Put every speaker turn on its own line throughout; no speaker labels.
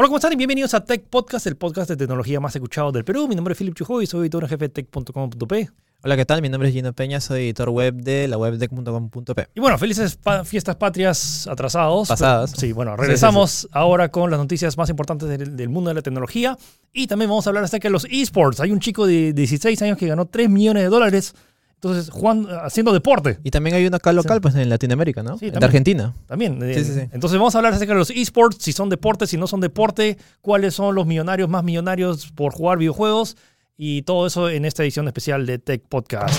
Hola, ¿cómo están? Y bienvenidos a Tech Podcast, el podcast de tecnología más escuchado del Perú. Mi nombre es Philip Chujoy y soy editor en jefe de tech.com.p.
Hola, ¿qué tal? Mi nombre es Gino Peña, soy editor web de la web tech.com.p.
Y bueno, felices pa- fiestas patrias atrasados.
Pasadas.
Sí, bueno, regresamos ahora con las noticias más importantes del, del mundo de la tecnología. Y también vamos a hablar acerca de los esports. Hay un chico de 16 años que ganó 3 millones de dólares. Entonces, Juan, haciendo deporte.
Y también hay una acá local, pues en Latinoamérica, ¿no?
Sí,
de
también.
Argentina.
También. eh,
Sí, sí, sí.
Entonces vamos a hablar acerca de los esports, si son deportes, si no son deporte, cuáles son los millonarios más millonarios por jugar videojuegos y todo eso en esta edición especial de Tech Podcast.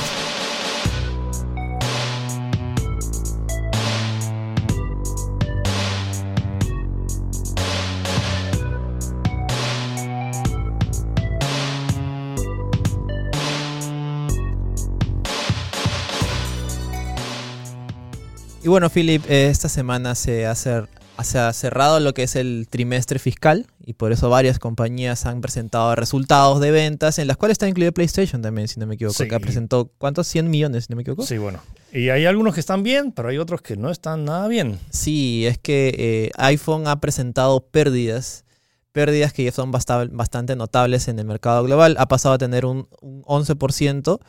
Y bueno, Philip, eh, esta semana se ha, cer- se ha cerrado lo que es el trimestre fiscal y por eso varias compañías han presentado resultados de ventas, en las cuales está incluido PlayStation también, si no me equivoco,
Sí.
que presentó, ¿cuántos? 100 millones, si no me equivoco.
Sí, bueno. Y hay algunos que están bien, pero hay otros que no están nada bien.
Sí, es que eh, iPhone ha presentado pérdidas, pérdidas que ya son basta- bastante notables en el mercado global. Ha pasado a tener un, un 11%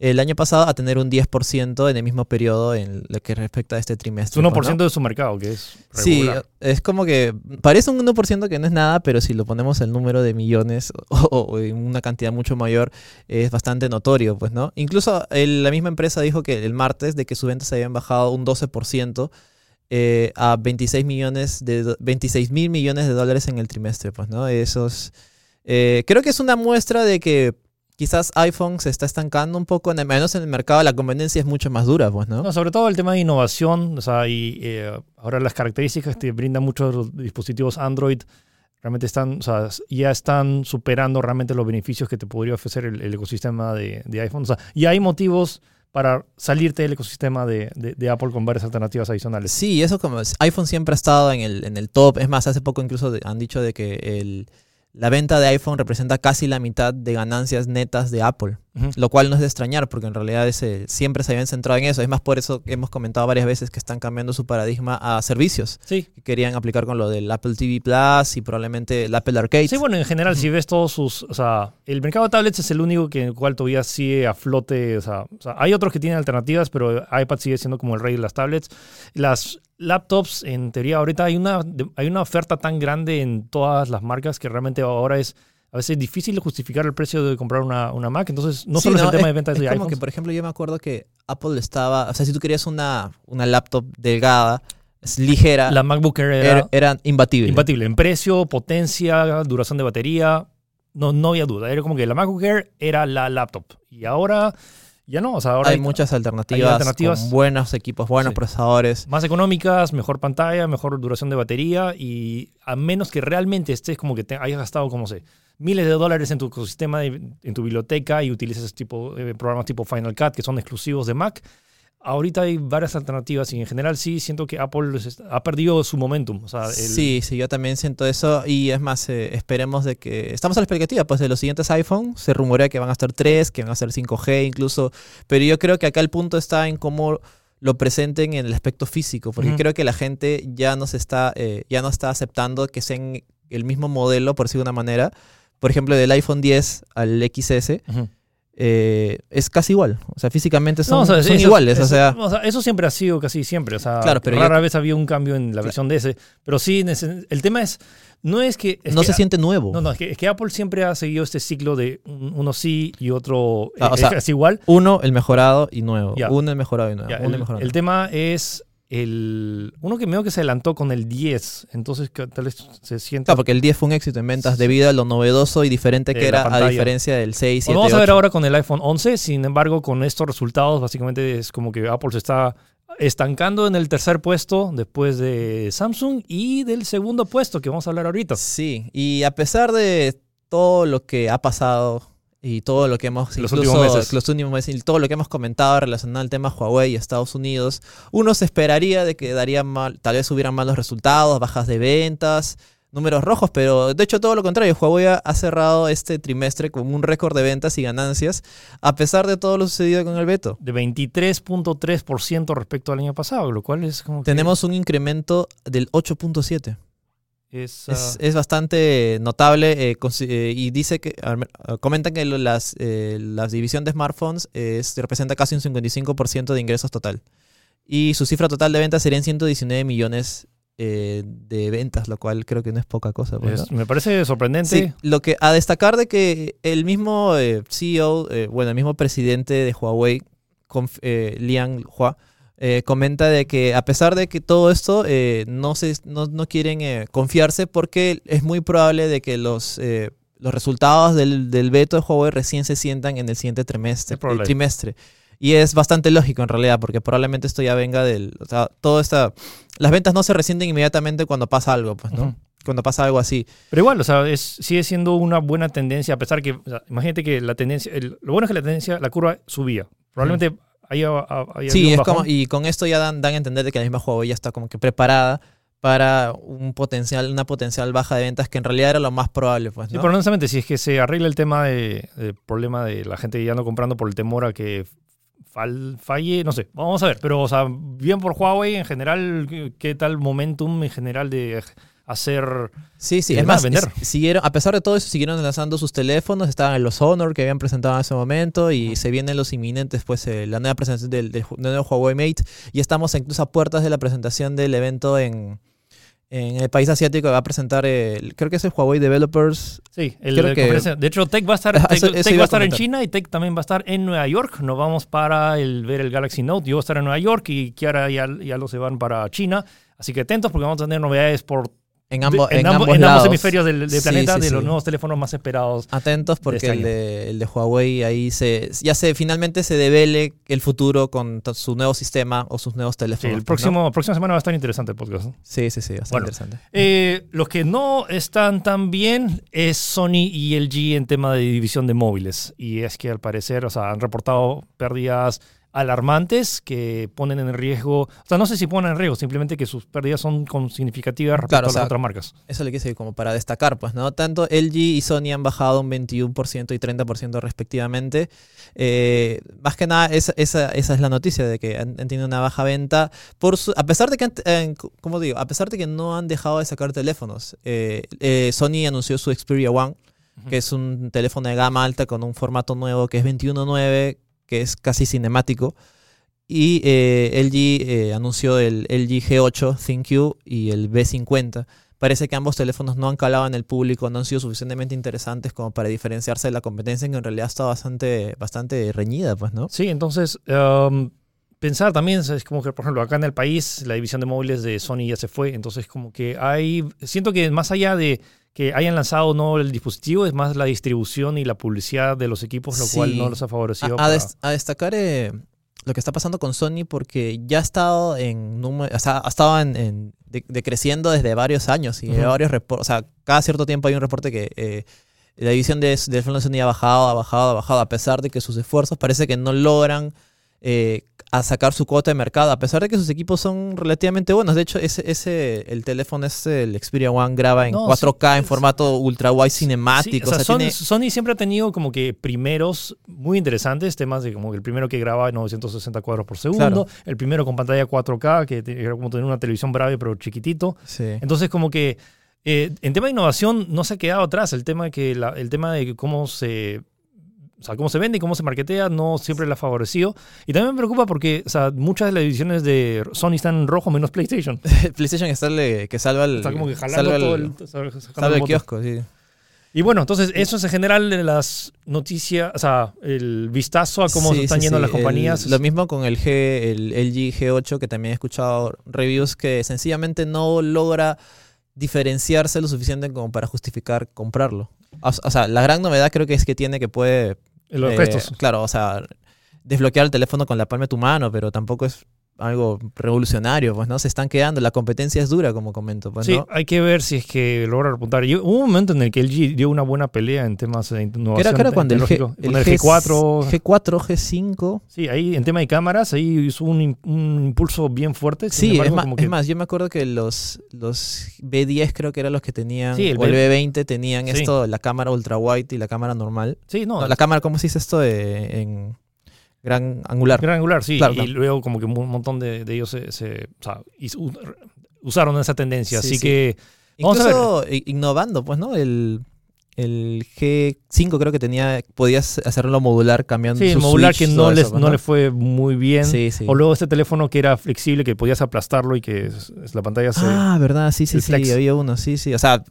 el año pasado a tener un 10% en el mismo periodo en lo que respecta a este
Es
trimestre.
1%
pues, ¿no?
de su mercado, que es
Sí,
regular.
es como que parece un 1% que no es nada, pero si lo ponemos el número de millones o, o en una cantidad mucho mayor, es bastante notorio, pues, ¿no? Incluso el- la misma empresa dijo que el martes de que sus ventas habían bajado un 12% eh, a 26 millones de do- 26 mil millones de dólares en el trimestre, pues, ¿no? Esos, eh, creo que es una muestra de que quizás iPhone se está estancando un poco, en el- menos en el mercado, la competencia es mucho más dura, pues, ¿no?
No, sobre todo el tema de innovación, o sea, y eh, ahora las características que brindan muchos los dispositivos Android realmente están, o sea, ya están superando realmente los beneficios que te podría ofrecer el, el ecosistema de, de iPhone. O sea, y hay motivos para salirte del ecosistema de, de- de Apple con varias alternativas adicionales.
Sí, eso como es- iPhone siempre ha estado en el, en el top. Es más, hace poco incluso han dicho de que el, la venta de iPhone representa casi la mitad de ganancias netas de Apple. Lo cual no es de extrañar, porque en realidad ese, siempre se habían centrado en eso. Es más, por eso hemos comentado varias veces que están cambiando su paradigma a servicios.
Sí.
Que querían aplicar con lo del Apple TV Plus y probablemente el Apple Arcade.
Sí, bueno, en general, si ves todos sus. O sea, el mercado de tablets es el único que en el cual todavía sigue a flote. O sea, o sea, hay otros que tienen alternativas, pero iPad sigue siendo como el rey de las tablets. Las laptops, en teoría, ahorita hay una, hay una oferta tan grande en todas las marcas que realmente ahora es a veces difícil justificar el precio de comprar una, una Mac. Entonces, no
Sí,
solo es el tema de ventas
es
de
como
iPhones.
que, por ejemplo, yo me acuerdo que Apple estaba... O sea, si tú querías una, una laptop delgada, es ligera,
La MacBook Air era,
era, era imbatible.
imbatible en precio, potencia, duración de batería. No, no había duda. Era como que la MacBook Air era la laptop. Y ahora ya no. O sea, ahora
hay muchas alternativas,
alternativas.
con buenos equipos, buenos
Sí.
procesadores.
más económicas, mejor pantalla, mejor duración de batería y a menos que realmente estés como que te hayas gastado, como sé, miles de dólares en tu ecosistema, en tu biblioteca y utilices tipo, eh, programas tipo Final Cut que son exclusivos de Mac, ahorita hay varias alternativas y en general sí siento que Apple ha perdido su momentum. O sea, el-
Sí, sí, yo también siento eso. Y es más, eh, esperemos de que... Estamos a la expectativa, pues, de los siguientes iPhone. Se rumorea que van a estar 3, que van a ser 5G incluso. Pero yo creo que acá el punto está en cómo lo presenten en el aspecto físico. Porque
Ujú.
creo que la gente ya no se está, eh, ya no está aceptando que sean el mismo modelo, por decirlo de una manera. Por ejemplo, del iPhone 10 al XS. Eh, es casi igual. O sea, físicamente son,
No, o sea,
son
eso-
iguales.
eso-
o sea,
eso siempre ha sido casi siempre. O sea,
Claro, pero
rara vez había un cambio en la versión de ese. Pero sí, el tema es, no es que... es
no
que-
se siente nuevo.
No, no, es que, es que Apple siempre ha seguido este ciclo de un- uno sí y otro
Ah, o
eh,
sea,
es igual.
Uno, el mejorado y nuevo. Uno, el mejorado y nuevo.
Ya,
uno,
el,
el mejorado.
el tema es el uno que medio que se adelantó con el 10, entonces que tal vez se sienta...
Claro, porque el 10 fue un éxito en ventas debido a lo novedoso y diferente
De
que era a diferencia del 6,
Bueno,
7,
vamos a ver
8.
ahora con el iPhone 11, sin embargo, con estos resultados, básicamente es como que Apple se está estancando en el tercer puesto después de Samsung y del segundo puesto que vamos a hablar ahorita.
Sí, y a pesar de todo lo que ha pasado y todo lo que hemos
Los
incluso
últimos meses.
los últimos meses y todo lo que hemos comentado relacionado al tema Huawei y Estados Unidos, uno se esperaría de que daría mal, tal vez hubieran malos resultados, bajas de ventas, números rojos, pero de hecho todo lo contrario, Huawei ha- ha cerrado este trimestre con un récord de ventas y ganancias a pesar de todo lo sucedido con el veto.
De 23.3% respecto al año pasado, lo cual es como que-
Tenemos un incremento del 8.7.
Es,
Es,
ah,
es bastante notable eh, eh, y dice que ah, comentan que las, eh, la división de smartphones es, representa casi un 55% de ingresos total. Y su cifra total de ventas serían 119 millones eh, de ventas, lo cual creo que no es poca cosa. pues,
me parece sorprendente.
Sí, lo que a destacar de que el mismo CEO, bueno, el mismo presidente de Huawei, Liang Hua, eh, comenta de que a pesar de que todo esto eh, no, se, no, no quieren eh, confiarse porque es muy probable de que los, eh, los resultados del, del veto de Huawei recién se sientan en el siguiente trimestre. El trimestre. Y es bastante lógico en realidad, porque probablemente esto ya venga del... O sea, todo esta... Las ventas no se resienten inmediatamente cuando pasa algo, pues, ¿no? Cuando pasa algo así.
Pero igual, o sea, es, sigue siendo una buena tendencia, a pesar que, o sea, imagínate que la tendencia, el- lo bueno es que la tendencia, la curva subía. Probablemente
Sí,
habido un
es
bajón.
como, y con esto ya dan, dan a entender de que la misma Huawei ya está como que preparada para un potencial, una potencial baja de ventas que en realidad era lo más probable, pues,
Sí,
¿no?
pero honestamente, si es que se arregla el tema de, del problema de la gente ya no comprando por el temor a que fal- falle, no sé, vamos a ver. Pero, o sea, bien por Huawei en general, ¿qué, qué tal momentum en general de hacer...
Sí, sí,
Y
es más,
vender.
siguieron, a pesar de todo eso, siguieron lanzando sus teléfonos, estaban en los Honor que habían presentado en ese momento y se vienen los inminentes, pues, eh, la nueva presentación del, del ju- del nuevo Huawei Mate y estamos incluso a puertas de la presentación del evento en, en el país asiático que va a presentar, el- creo que es el Huawei Developers
Sí, el,
Creo que-
de hecho, Tech va a estar, Tech,
eso-
Tech va a
a
estar en. China y Tech también va a estar en Nueva York. Nos vamos para el, ver el Galaxy Note. Yo voy a estar en Nueva York y Kiara ya, ya los se van para China. Así que atentos porque vamos a tener novedades por
en, ambos
de-
en,
ambo-
ambos
en ambos
lados.
hemisferios del, del
Sí,
planeta
sí,
de
sí.
los nuevos teléfonos más esperados.
Atentos porque
este
el,
año.
de, el de Huawei ahí se ya se finalmente se devele el futuro con su nuevo sistema o sus nuevos teléfonos.
el
pues, ¿no?
próximo, próxima semana va a estar interesante el podcast. ¿no?
Sí, sí, sí, bastante
Bueno.
interesante.
Eh, los que no están tan bien es Sony y LG en tema de división de móviles. Y es que al parecer, o sea, han reportado pérdidas alarmantes que ponen en riesgo, o sea, no sé si ponen en riesgo, simplemente que sus pérdidas son significativas respecto
Claro,
a
o sea,
las otras marcas.
Eso le quise decir como para destacar, pues, ¿no? Tanto LG y Sony han bajado un 21% y 30% respectivamente. Eh, más que nada, esa, esa, esa es la noticia de que han, han tenido una baja venta. Por su- a pesar de que, eh, como digo, a pesar de que no han dejado de sacar teléfonos. Eh, eh, Sony anunció su Xperia One, que es un teléfono de gama alta con un formato nuevo que es 21.9, que es casi cinemático. Y eh, LG eh, anunció el LG G8 ThinQ y el B50. Parece que ambos teléfonos no han calado en el público, no han sido suficientemente interesantes como para diferenciarse de la competencia, que en realidad está bastante, bastante reñida, pues, ¿no?
Sí, entonces, um, pensar también, es como que, por ejemplo, acá en el país, la división de móviles de Sony ya se fue, entonces como que hay, siento que más allá de que hayan lanzado o no el dispositivo, es más la distribución y la publicidad de los equipos, lo
Sí.
cual no los ha favorecido.
A, destacar eh, lo que está pasando con Sony porque ya ha estado en número, o sea, ha estado en, en- de- decreciendo desde varios años y
Ujú.
varios reportes, o sea, cada cierto tiempo hay un reporte que eh, la división de, de Sony ha bajado, ha bajado, ha bajado, a pesar de que sus esfuerzos parece que no logran eh, a sacar su cuota de mercado, a pesar de que sus equipos son relativamente buenos. De hecho, ese, ese el teléfono es el Xperia One graba en
No,
4K
sí,
en formato ultra wide
Sí,
cinemático.
o sea,
o sea,
Sony,
tiene-
Sony siempre ha tenido como que primeros muy interesantes, temas de como el primero que grababa en 960 cuadros por segundo, el primero con pantalla 4K, que era como tener una televisión brave pero chiquitito. Entonces como que eh, en tema de innovación no se ha quedado atrás, el tema, que la- el tema de cómo se... O sea, cómo se vende y cómo se marketea no siempre le ha favorecido. Y también me preocupa porque o sea, muchas de las ediciones de Sony están en rojo menos PlayStation.
PlayStation está el que salva el,
Está como que jalando
el,
todo el...
salva el
botones.
kiosco, sí.
Y bueno, entonces eso es en general las noticias, o sea, el vistazo a cómo
Sí,
se están
sí,
yendo
sí.
las compañías.
El- lo mismo con el G, el LG G8, que también he escuchado reviews que sencillamente no logra diferenciarse lo suficiente como para justificar comprarlo. O, o sea, la gran novedad creo que es que tiene que puede...
los
eh,
gestos.
Claro, o sea, desbloquear el teléfono con la palma de tu mano, pero tampoco es algo revolucionario, pues, ¿no? Se están quedando, la competencia es dura, como comento, pues,
sí,
¿no?
hay que ver si es que logra repuntar. Hubo un momento en el que LG dio una buena pelea en temas de innovación.
era, era cuando el, G, el
el
G-
G4.
G4, G5,
Sí, ahí en tema de cámaras, ahí hizo un, im- un impulso bien fuerte.
Sí, es más,
como
es más, yo me acuerdo que los, los B10 creo que eran los que tenían,
Sí, el
o el
B-
B20 tenían
Sí.
esto, la cámara ultra wide y la cámara normal.
Sí, no,
No, la cámara, ¿cómo se dice esto? de- en gran angular.
gran angular, sí.
Claro,
y
claro.
luego como que un montón de, de ellos se, se- o sea, hizo- usaron esa tendencia.
Sí,
así
sí.
que Vamos a ver.
Incluso innovando, pues, ¿no? El, el G5 creo que tenía, podías hacerlo modular cambiando
Sí,
su
modular
switch,
que
todo
no, les,
eso, pues,
no le fue muy bien.
Sí, sí.
O luego este teléfono que era flexible, que podías aplastarlo y que la pantalla se...
Ah, verdad, sí, sí, sí, había uno, sí, sí. O sea,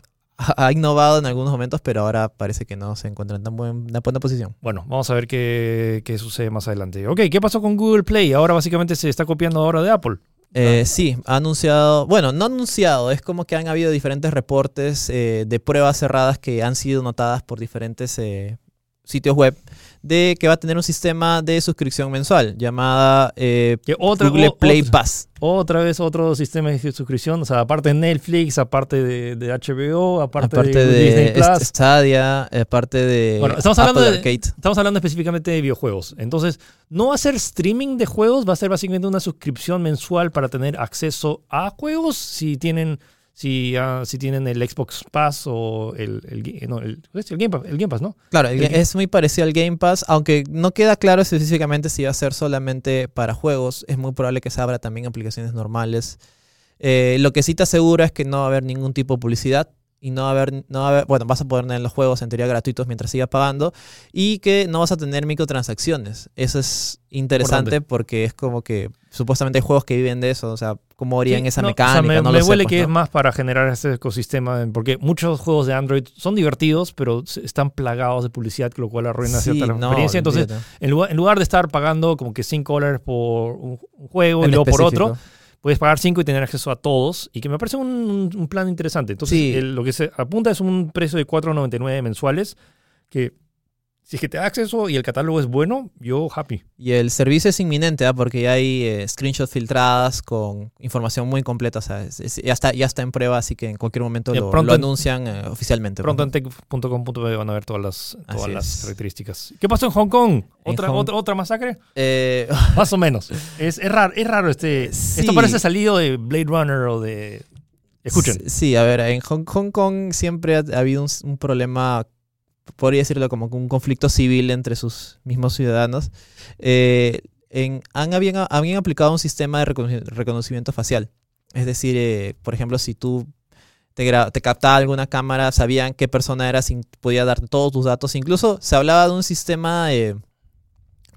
ha innovado en algunos momentos, pero ahora parece que no se encuentra en tan buena posición.
Bueno, vamos a ver qué, qué sucede más adelante. Ok, ¿qué pasó con Google Play? Ahora básicamente se está copiando ahora de Apple.
Eh, sí, ha anunciado, bueno, no anunciado, es como que han habido diferentes reportes eh, de pruebas cerradas que han sido notadas por diferentes eh, sitios web de que va a tener un sistema de suscripción mensual llamada eh,
Que otra,
Google Play
otra,
Pass.
otra vez otro sistema de suscripción. O sea, aparte de Netflix, aparte de, de HBO, aparte,
Aparte
de, Disney
de
Plus.
St- Stadia, aparte de
Bueno, estamos hablando
Apple
de-
Arcade.
Estamos hablando específicamente de videojuegos. Entonces, no va a ser streaming de juegos, va a ser básicamente una suscripción mensual para tener acceso a juegos si tienen, si, ah, si tienen el Xbox Pass o el, el, no, el, el Game Pass, el Game Pass, ¿no?
Claro, el es muy parecido al Game Pass, aunque no queda claro específicamente si va a ser solamente para juegos. Es muy probable que se abra también aplicaciones normales. Eh, lo que sí te asegura es que no va a haber ningún tipo de publicidad y no va a haber, no va a haber, bueno, vas a poder tener los juegos en teoría gratuitos mientras sigas pagando y que no vas a tener microtransacciones. Eso es interesante
Importante.
porque es como que supuestamente hay juegos que viven de eso, o sea, cómo harían
Sí,
esa
no, o sea,
mecánica,
me,
no
me
lo sé,
huele
pues,
que
¿no?
es más para generar este ecosistema, porque muchos juegos de Android son divertidos, pero están plagados de publicidad, lo cual arruina
Sí,
cierta experiencia. Entonces, en lugar, en lugar de estar pagando como que 5 dólares por un, juego y luego por otro. Puedes pagar 5 y tener acceso a todos, y que me parece un, un plan interesante. Entonces,
Sí.
el- lo que se apunta es un precio de 4.99 mensuales, que si es que te da acceso y el catálogo es bueno, yo happy.
Y el servicio es inminente, ¿ah? porque ya hay eh, screenshots filtradas con información muy completa. O sea, es- es- ya, está, ya está en prueba, así que en cualquier momento lo,
pronto
lo anuncian eh, oficialmente.
Pronto en tech.com.be van a ver todas las, todas
Así
las
es.
características. ¿Qué pasó en Hong Kong? ¿Otra,
Hong-
otra, otra masacre?
Eh,
Más o menos. Es, es raro, es raro este.
Sí.
Esto parece salido de Blade Runner o de. Escuchen.
Sí, a ver, en Hong, Hong Kong siempre ha, ha habido un, un problema, podría decirlo como un conflicto civil entre sus mismos ciudadanos. Eh, han, habían, habían aplicado un sistema de reconoci- reconocimiento facial. Es decir, eh, por ejemplo, si tú te, te alguna cámara, sabían qué persona eras podía darte todos tus datos. Incluso se hablaba de un sistema, eh,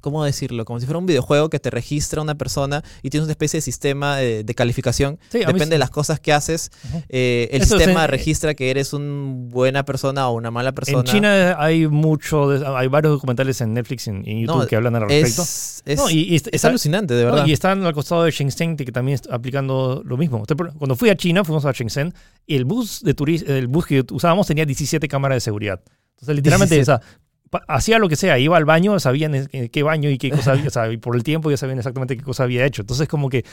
¿cómo decirlo? Como si fuera un videojuego que te registra una persona y tienes una especie de sistema eh, de calificación.
Sí,
Depende
sí.
de las cosas que haces. Eh, el
Eso
sistema registra que eres una buena persona o una mala persona.
En China hay mucho, de- hay varios documentales en Netflix y en, en YouTube
No,
que hablan al respecto.
es, es,
No, y, y está-
es alucinante, de
no,
verdad.
y están al costado de Shenzhen que también está aplicando lo mismo. Cuando fui a China, fuimos a Shenzhen y el bus de turis- el bus que usábamos tenía 17 cámaras de seguridad. Entonces, literalmente,
17.
o sea, hacía lo que sea, iba al baño, sabían en- qué baño y qué cosa había, o sea, y por el tiempo ya sabían exactamente qué cosa había hecho. Entonces, como que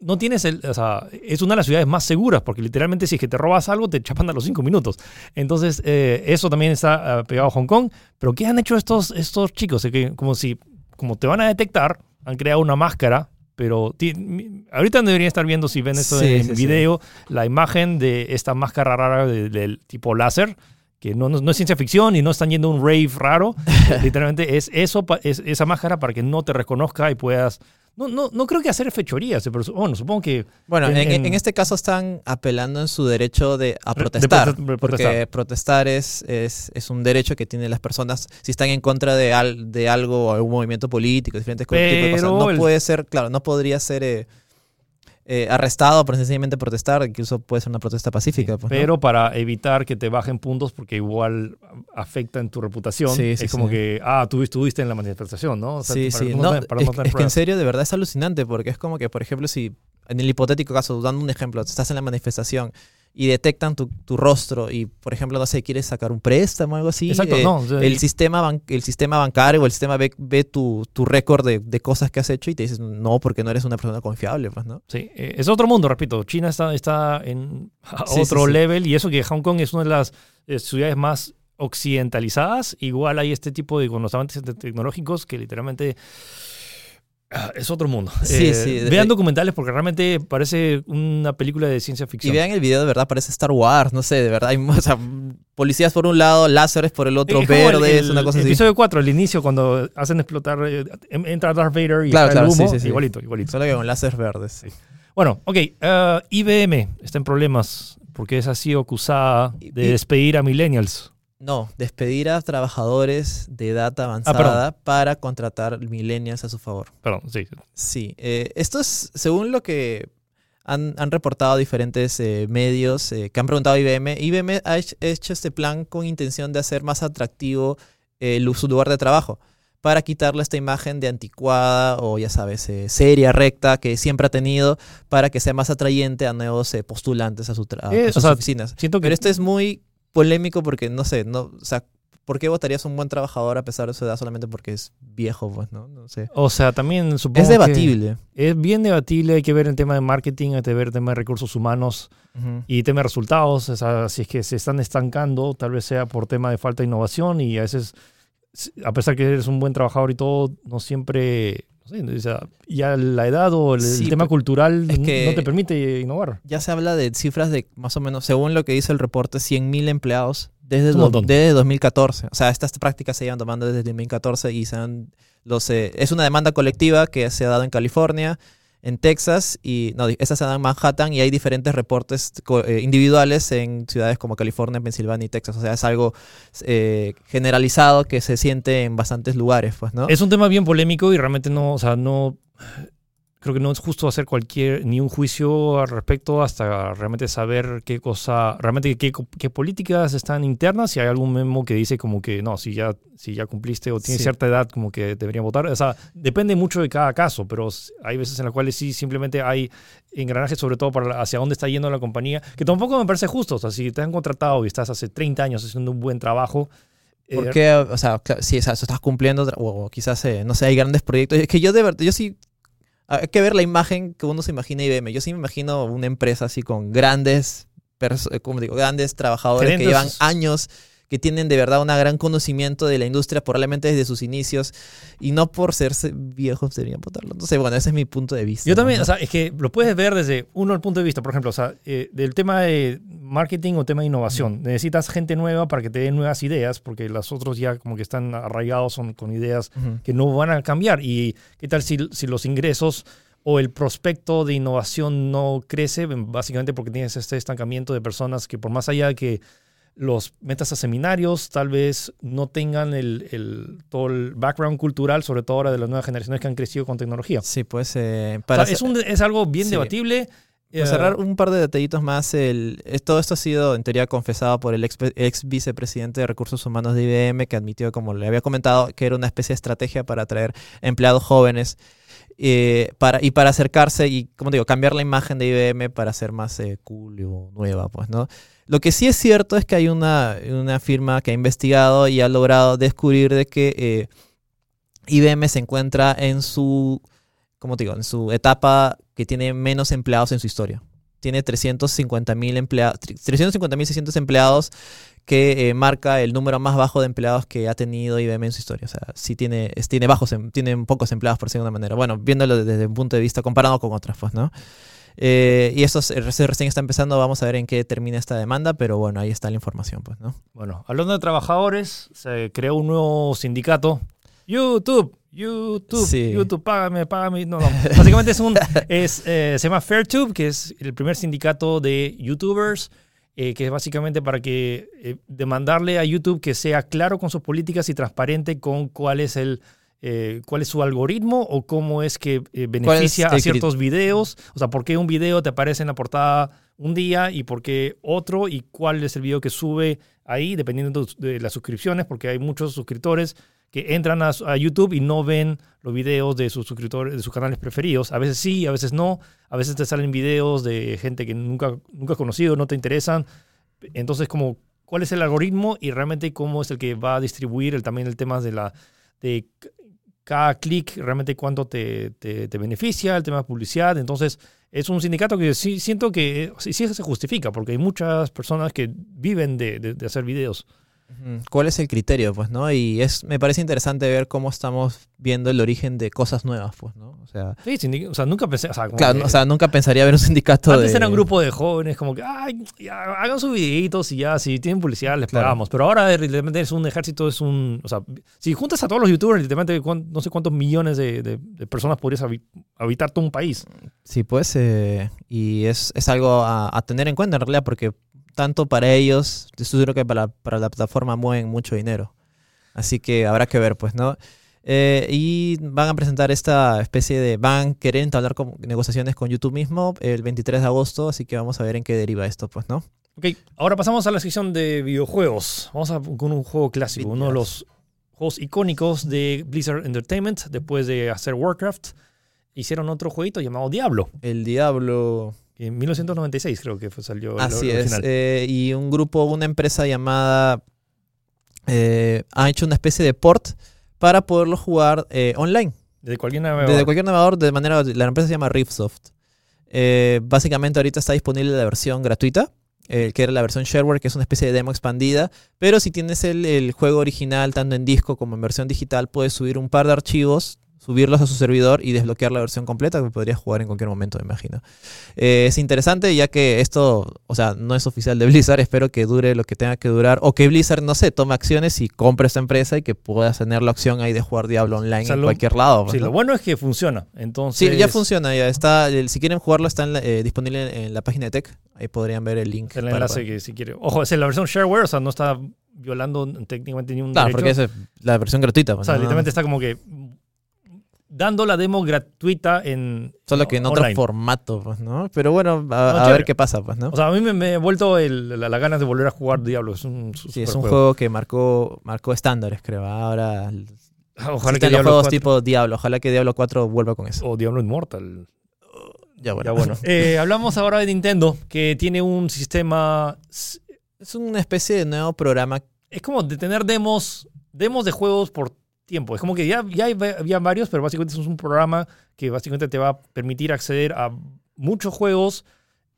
no tienes el, o sea, es una de las ciudades más seguras porque literalmente si es que te robas algo te chapan a los cinco minutos. Entonces, eh, eso también está ah, pegado a Hong Kong. Pero ¿qué han hecho estos, estos chicos? Es que como si, como te van a detectar, han creado una máscara. Pero ahorita deberían estar viendo, si ven esto
Sí,
en
sí, sí.
video, la imagen de esta máscara rara de- del tipo láser, que no, no, no es ciencia ficción y no están yendo a un rave raro. Literalmente es eso, es esa máscara para que no te reconozca y puedas... No, no, no creo que hacer fechorías, pero bueno, supongo que...
Bueno,
en-
en, este caso están apelando en su derecho de, a
de
protestar.
prote- de
porque
protestar.
protestar es, es, es un derecho que tienen las personas si están en contra de, al- de algo o algún movimiento político, diferentes tipos de cosas.
Pero
No
el-
puede ser, claro, no podría ser eh, eh, arrestado por sencillamente protestar, incluso puede ser una protesta pacífica. pues, ¿no?
pero para evitar que te bajen puntos porque igual afecta en tu reputación,
Sí, sí,
es como que, ah, tú estuviste en la manifestación, ¿no? O sea,
sí, sí.
no
No,
tener- para
es, que en serio, de verdad es alucinante, porque es como que, por ejemplo, si en el hipotético caso, dando un ejemplo, estás en la manifestación y detectan tu, tu rostro y, por ejemplo, no sé, quieres sacar un préstamo o algo así,
Exacto,
eh,
no. o sea,
el, sistema ban- el sistema bancario o el sistema ve, ve tu, tu récord de, de cosas que has hecho y te dices, no, porque no eres una persona confiable, pues, ¿no?
Sí, eh, es otro mundo, repito. China está, está en
Sí,
otro
sí, sí.
level y eso que Hong Kong es una de las eh, ciudades más occidentalizadas. Igual hay este tipo de con los avances te- tecnológicos que literalmente es otro mundo.
Sí,
Eh,
sí.
Vean documentales porque realmente parece una película de ciencia
Y
ficción.
vean el video, de verdad, parece Star Wars, no sé, de verdad, hay o sea, policías por un lado, láseres por el otro, verdes,
el
una cosa así.
Episodio 4, el inicio, cuando hacen explotar, eh, entra Darth Vader y
Claro,
el
claro, sí,
humo.
sí, sí.
Igualito, igualito.
Solo que con láseres verdes.
Bueno, ok. eh, IBM está en problemas porque esa ha sido acusada
Y-
de
y-
despedir a millennials.
No, despedir a trabajadores de edad avanzada para contratar millennials a su favor.
Perdón, sí.
Sí, eh, esto es según lo que han, han reportado diferentes eh, medios eh, que han preguntado a IBM. IBM ha hech- hecho este plan con intención de hacer más atractivo su lugar de trabajo para quitarle esta imagen de anticuada o ya sabes, eh, seria, recta que siempre ha tenido para que sea más atrayente a nuevos eh, postulantes a, su a
Eh, o
sus
sea,
oficinas.
Siento que
Pero esto es muy polémico porque, no sé, no, o sea, ¿por qué votarías a un buen trabajador a pesar de su edad solamente porque es viejo? Pues, ¿no? No sé.
O sea, también supongo
Es
que
debatible.
es bien debatible. Hay que ver el tema de marketing, hay que ver el tema de recursos humanos
Ujú.
y tema de resultados. O sea, si es que se están estancando, tal vez sea por tema de falta de innovación y a veces, a pesar que eres un buen trabajador y todo, no siempre... no sé, o sea, ya la edad o el,
Sí,
tema cultural
es
no-
que-
no te permite innovar.
Ya se habla de cifras de más o menos, según lo que dice el reporte, 100.000 empleados desde, do- desde 2014. O sea, estas prácticas se llevan tomando desde 2014 y se han, los, eh, es una demanda colectiva que se ha dado en California, en Texas y no, esta se da en Manhattan y hay diferentes reportes eh, individuales en ciudades como California, Pensilvania y Texas. O sea, es algo eh, generalizado que se siente en bastantes lugares, pues, ¿no?
Es un tema bien polémico y realmente no, o sea, no creo que no es justo hacer cualquier ni un juicio al respecto hasta realmente saber qué cosa, realmente qué, qué políticas están internas, si hay algún memo que dice como que no, si ya si ya cumpliste o tienes
Sí.
cierta edad como que deberían votar, o sea, depende mucho de cada caso, pero hay veces en las cuales sí simplemente hay engranajes sobre todo para hacia dónde está yendo la compañía, que tampoco me parece justo, o sea, si te han contratado y estás hace 30 años haciendo un buen trabajo, eh,
Porque, o sea, si o sea, estás cumpliendo, o quizás, eh, no sé, hay grandes proyectos. Es que yo de verdad, yo sí, hay que ver la imagen que uno se imagina IBM. Yo sí me imagino una empresa así con grandes, eh, ¿cómo digo? Grandes trabajadores que llevan años, que tienen de verdad un gran conocimiento de la industria, probablemente desde sus inicios, y no por serse viejos deberían votarlo. Sé, bueno, ese es mi punto de vista.
Yo también,
¿no?
o sea, es que lo puedes ver desde uno el punto de vista, por ejemplo, o sea, eh, del tema de marketing o tema de innovación. Necesitas gente nueva para que te den nuevas ideas, porque los otros ya como que están arraigados son, con ideas
Ujú.
que no van a cambiar. ¿Y qué tal si, si los ingresos o el prospecto de innovación no crece? Básicamente porque tienes este estancamiento de personas que por más allá de que los metas a seminarios, tal vez no tengan el, el- todo el background cultural, sobre todo ahora de las nuevas generaciones que han crecido con tecnología.
Sí, pues, eh,
O
para
sea, es, un- es algo bien
Sí.
debatible.
Para
Eh,
cerrar un par de detallitos más, el, todo esto ha sido en teoría confesado por el ex, ex vicepresidente de Recursos Humanos de IBM, que admitió, como le había comentado, que era una especie de estrategia para atraer empleados jóvenes eh, para, y para acercarse y, como digo, cambiar la imagen de IBM para ser más eh, cool o nueva, pues, ¿no? Lo que sí es cierto es que hay una, una firma que ha investigado y ha logrado descubrir de que eh, IBM se encuentra en su, como digo, en su etapa que tiene menos empleados en su historia. Tiene 350.000 empleados, 350.600 empleados que eh, marca el número más bajo de empleados que ha tenido IBM en su historia. O sea, sí tiene, es- tiene bajos, em- tiene pocos empleados por una manera. Bueno, viéndolo desde un punto de vista comparado con otras, pues, ¿no? Eh, y recién recién está empezando, vamos a ver en qué termina esta demanda, pero bueno, ahí está la información, pues, ¿no?
Bueno, hablando de trabajadores, se creó un nuevo sindicato. YouTube, YouTube,
Sí.
YouTube, págame, págame. No, no. Básicamente es un, es, eh, se llama FairTube, que es el primer sindicato de YouTubers, eh, que es básicamente para que eh, demandarle a YouTube que sea claro con sus políticas y transparente con cuál es el eh, cuál es su algoritmo o cómo es que eh, beneficia a ciertos videos. O sea, por qué un video te aparece en la portada un día y por qué otro y cuál es el video que sube ahí, dependiendo de las suscripciones, porque hay muchos suscriptores que entran a, a YouTube y no ven los videos de sus suscriptores, de sus canales preferidos. A veces sí, a veces no. A veces te salen videos de gente que nunca, nunca has conocido, no te interesan. Entonces, como, ¿cuál es el algoritmo y realmente cómo es el que va a distribuir el, también el tema de la de cada clic, realmente cuánto te, te, te beneficia, el tema de publicidad. Entonces, es un sindicato que sí siento que eh, sí, sí se justifica, porque hay muchas personas que viven de, de- de hacer videos.
¿Cuál es el criterio, pues, no? Y es, me parece interesante ver cómo estamos viendo el origen de cosas nuevas, pues, ¿no? O sea,
Sí, o sea, nunca pensé, o sea, como
claro,
que-
o sea, nunca pensaría ver un sindicato
Antes
de...
era un grupo de jóvenes como que, ay, ya, hagan sus videitos y ya, si tienen publicidad les
Claro.
pagamos. Pero ahora literalmente es un ejército, es un... O sea, si juntas a todos los youtubers, literalmente no sé cuántos millones de, de- de personas podrías habi- habitar todo un país.
Sí, pues, eh, y es, es algo a, a tener en cuenta en realidad, porque tanto para ellos, estoy seguro que para, para la plataforma mueven mucho dinero. Así que habrá que ver, pues, ¿no? Eh, y van a presentar esta especie de. Van a querer entablar con- negociaciones con YouTube mismo el 23 de agosto, así que vamos a ver en qué deriva esto, pues, ¿no?
Ok, ahora pasamos a la sección de videojuegos. Vamos a, con un juego clásico, uno de los juegos icónicos de Blizzard Entertainment. Después de hacer Warcraft, hicieron otro jueguito llamado Diablo.
El Diablo.
En 1996 creo que fue, salió el
Así es.
original.
eh, y un grupo, una empresa llamada. eh, ha hecho una especie de port para poderlo jugar eh, online.
Desde cualquier navegador.
Desde cualquier navegador, de manera. La empresa se llama Riftsoft. Básicamente, ahorita está disponible la versión gratuita, eh, que era la versión shareware, que es una especie de demo expandida. Pero si tienes el, el juego original, tanto en disco como en versión digital, puedes subir un par de archivos, subirlos a su servidor y desbloquear la versión completa que podrías jugar en cualquier momento, me imagino. Eh, es interesante ya que esto, o sea, no es oficial de Blizzard, espero que dure lo que tenga que durar, o que Blizzard, no sé, tome acciones y compre esta empresa y que puedas tener la opción ahí de jugar Diablo online
O sea,
en
lo-
cualquier lado.
Sí,
¿no?
lo bueno es que funciona. Entonces,
Sí, ya funciona, ya está. Si quieren jugarlo, está en la- eh, disponible en, la página de Tech. Ahí podrían ver el link.
El
para-
enlace que si quiere. Ojo, es la versión shareware, o sea, no está violando técnicamente ni un
Claro,
derecho.
porque es la versión gratuita.
O
pues,
sea,
¿no?
literalmente está como que dando la demo gratuita en.
Solo que en otro
online.
formato, pues, ¿no? Pero bueno, a, a ver qué pasa, pues, ¿no?
O sea, a mí me, me he vuelto el- la, la ganas de volver a jugar Diablo. Es un,
sí, es un juego que marcó, marcó estándares, creo. Ahora
Ojalá
existen
que
los
Diablo
juegos
4
tipo Diablo. Ojalá que Diablo 4 vuelva con eso.
o Diablo Immortal.
Ya bueno.
Ya bueno. Eh, hablamos ahora de Nintendo, que tiene un sistema.
Es una especie de nuevo programa.
Es como de tener demos, demos de juegos por tiempo. Es como que ya, había varios, pero básicamente es un programa que básicamente te va a permitir acceder a muchos juegos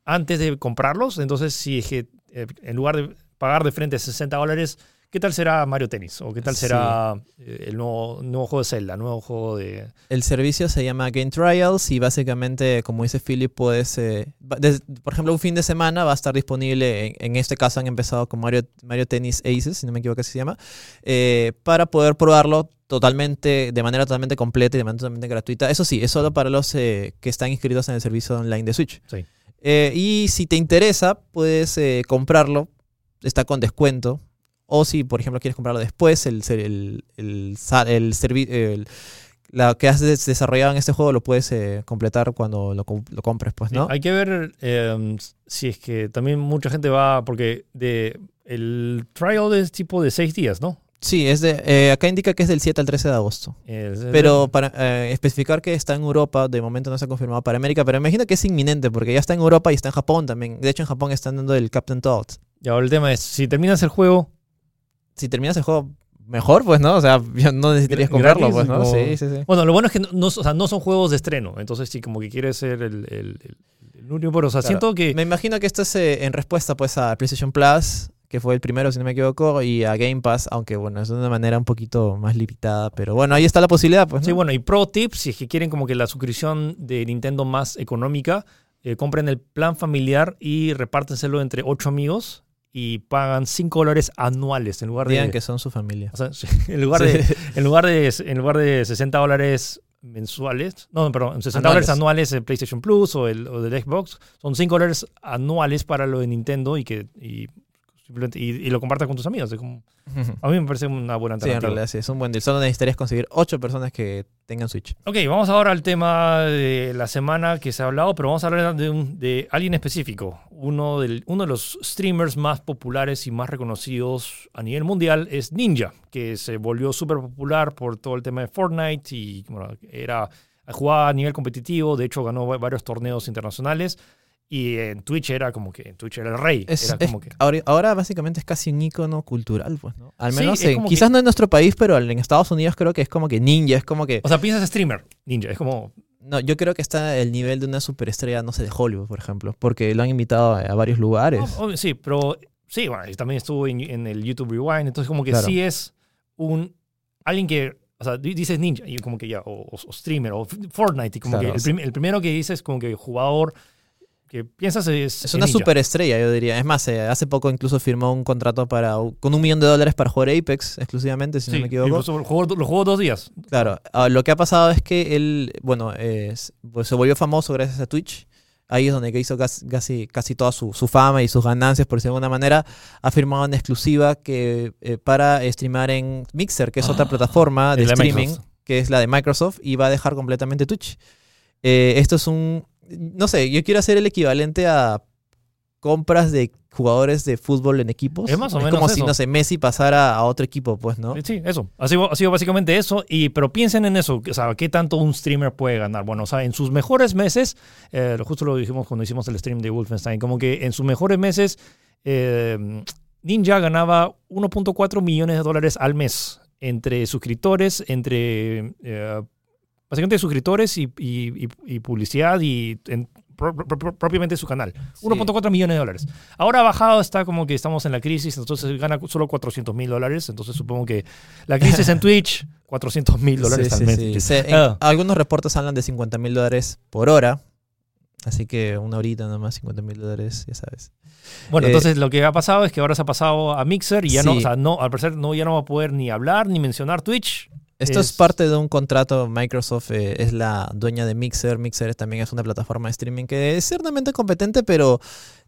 antes de comprarlos. Entonces, si es que eh, en lugar de pagar de frente 60 dólares, ¿qué tal será Mario Tennis? ¿O qué tal será eh, el nuevo, nuevo juego de Zelda, nuevo juego de...
El servicio se llama Game Trials y básicamente, como dice Philip, puedes, eh, por ejemplo, un fin de semana va a estar disponible, en, en este caso han empezado con Mario, Mario Tennis Aces, si no me equivoco así se llama, eh, para poder probarlo totalmente, de manera totalmente completa y de manera totalmente gratuita. Eso sí, es solo para los eh, que están inscritos en el servicio online de Switch.
Sí.
Eh, y si te interesa, puedes eh, comprarlo, está con descuento. O si, por ejemplo, quieres comprarlo después, el, el, el, el la que has des- desarrollado en este juego lo puedes eh, completar cuando lo, lo compres, pues, ¿no?
Hay que ver eh, si es que también mucha gente va, porque de, el trial es tipo de seis días, ¿no?
Sí, es de, eh, acá indica que es del 7 al 13 de agosto.
Es-
Pero para eh, especificar que está en Europa, de momento no se ha confirmado para América, pero imagino que es inminente porque ya está en Europa y está en Japón también. De hecho, en Japón están dando el Captain Toad.
Y ahora el tema es, si terminas el juego,
Si terminas el juego mejor, pues, ¿no? O sea, no necesitarías comprarlo, pues, ¿no?
como-
Sí, sí, sí.
Bueno, lo bueno es que no, no- o sea, no son juegos de estreno, entonces sí, como que quiere ser el, el, el- el único, pero o sea,
Claro.
siento que...
Me imagino que esto es eh, en respuesta, pues, a PlayStation Plus, que fue el primero, si no me equivoco, y a Game Pass, aunque, bueno, es de una manera un poquito más limitada, pero bueno, ahí está la posibilidad, pues, ¿no?
Sí, bueno, y pro tips, si es que quieren como que la suscripción de Nintendo más económica, eh, compren el plan familiar y repártenselo entre ocho amigos y pagan 5 dólares anuales en lugar de...
Digan que son su familia.
o sea, en, lugar de en, lugar de, en lugar de 60 dólares mensuales, no, perdón, 60 dólares anuales en PlayStation Plus o, el, o del Xbox, son 5 dólares anuales para lo de Nintendo y que y, simplemente- y, y lo compartas con tus amigos. Es como- a mí me parece una buena
Sí, en
alternativa.
realidad sí, es un buen deal. Solo necesitarías conseguir ocho personas que tengan Switch.
Ok, vamos ahora al tema de la semana que se ha hablado, pero vamos a hablar de, un- de alguien específico. Uno, del, uno de los streamers más populares y más reconocidos a nivel mundial es Ninja, que se volvió súper popular por todo el tema de Fortnite y bueno, era, jugaba a nivel competitivo, de hecho ganó va- varios torneos internacionales y en Twitch era como que, en Twitch era el rey.
Es-
era
es-
como que,
ahora, ahora básicamente es casi un icono cultural, pues, ¿no? Al menos, en- quizás
que-
no en nuestro país, pero en Estados Unidos creo que es como que ninja, es como que...
o sea, piensas streamer, Ninja, es como...
No, yo creo que está el nivel de una superestrella, no sé, de Hollywood, por ejemplo, porque lo han invitado a, a varios lugares.
Oh, oh, sí, pero sí, bueno, también estuvo en, en el YouTube Rewind, entonces como que
Claro.
sí es un alguien que, o sea, di- dices ninja y como que ya, o, o- o streamer, o Fortnite, y como
Claro.
que el, prim- el primero que dices como que jugador que piensas es...
Es una
ninja.
superestrella, yo diría. Es más, eh, hace poco incluso firmó un contrato para con un millón de dólares para jugar Apex exclusivamente, si
Sí,
no me equivoco.
lo jugó, lo jugó dos días.
Claro, ah, lo que ha pasado es que él, bueno, pues se volvió famoso gracias a Twitch. ahí es donde hizo casi, casi toda su, su fama y sus ganancias, por decirlo de alguna manera, ha firmado una exclusiva que eh, para streamar en Mixer, que es otra
Ah,
plataforma
de
streaming, que es la de Microsoft, y va a dejar completamente Twitch. Eh, esto es un, no sé, yo quiero hacer el equivalente a compras de jugadores de fútbol en equipos.
Es más o menos
como si, no sé, Messi pasara a otro equipo, pues, ¿no?
Sí, Sí, eso. Ha sido, ha sido básicamente eso. Y, pero piensen en eso. O sea, ¿qué tanto un streamer puede ganar? Bueno, o sea, en sus mejores meses, eh, justo lo dijimos cuando hicimos el stream de Wolfenstein, como que en sus mejores meses, eh, Ninja ganaba 1.4 millones de dólares al mes entre suscriptores, entre eh, básicamente suscriptores y, y- y- y publicidad y en- pro- pro- pro- propiamente su canal. 1.4 millones de dólares. Ahora ha bajado, está como que estamos en la crisis, entonces gana solo 400 mil dólares. Entonces supongo que la crisis en Twitch, 400 mil dólares
Sí,
al
sí,
mes.
sí. Se- en-
Ah.
algunos reportes hablan de 50 mil dólares por hora. Así que una horita nada más, 50 mil dólares, ya sabes.
Bueno,
Eh,
entonces lo que ha pasado es que ahora se ha pasado a Mixer y ya no, o sea, no, al parecer no, ya no va a poder ni hablar ni mencionar Twitch.
Esto es,
Es-
parte de un contrato. Microsoft eh, es la dueña de Mixer. Mixer también es una plataforma de streaming que es ciertamente competente, pero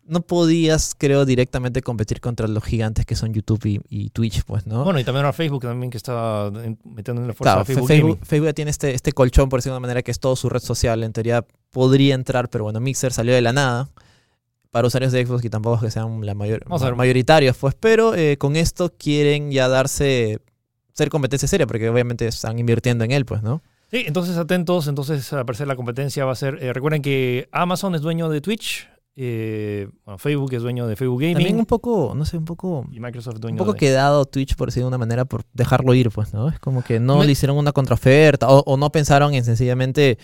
no podías, creo, directamente competir contra los gigantes que son YouTube y, y Twitch, pues, ¿no?
Bueno, y también ahora Facebook también que está en- metiendo en la fuerza
Claro,
a Facebook,
Facebook, ya tiene este, este colchón, por decirlo de una manera, que es todo su red social. En teoría podría entrar, pero bueno, Mixer salió de la nada para usuarios de Xbox y tampoco es que sean la mayor, mayoritarios, pues. Pero eh, con esto quieren ya darse, ser competencia seria, porque obviamente están invirtiendo en él, pues, ¿no?
Sí, entonces atentos. Entonces, al parecer la competencia va a ser. eh, recuerden que Amazon es dueño de Twitch. eh, bueno, Facebook es dueño de Facebook Gaming.
También un poco, no sé, un poco...
y Microsoft es
Un
dueño
poco
de.
quedado Twitch, por decirlo de una manera, por dejarlo ir, pues, ¿no? Es como que no
Me-
le hicieron una contraoferta o, o no pensaron en sencillamente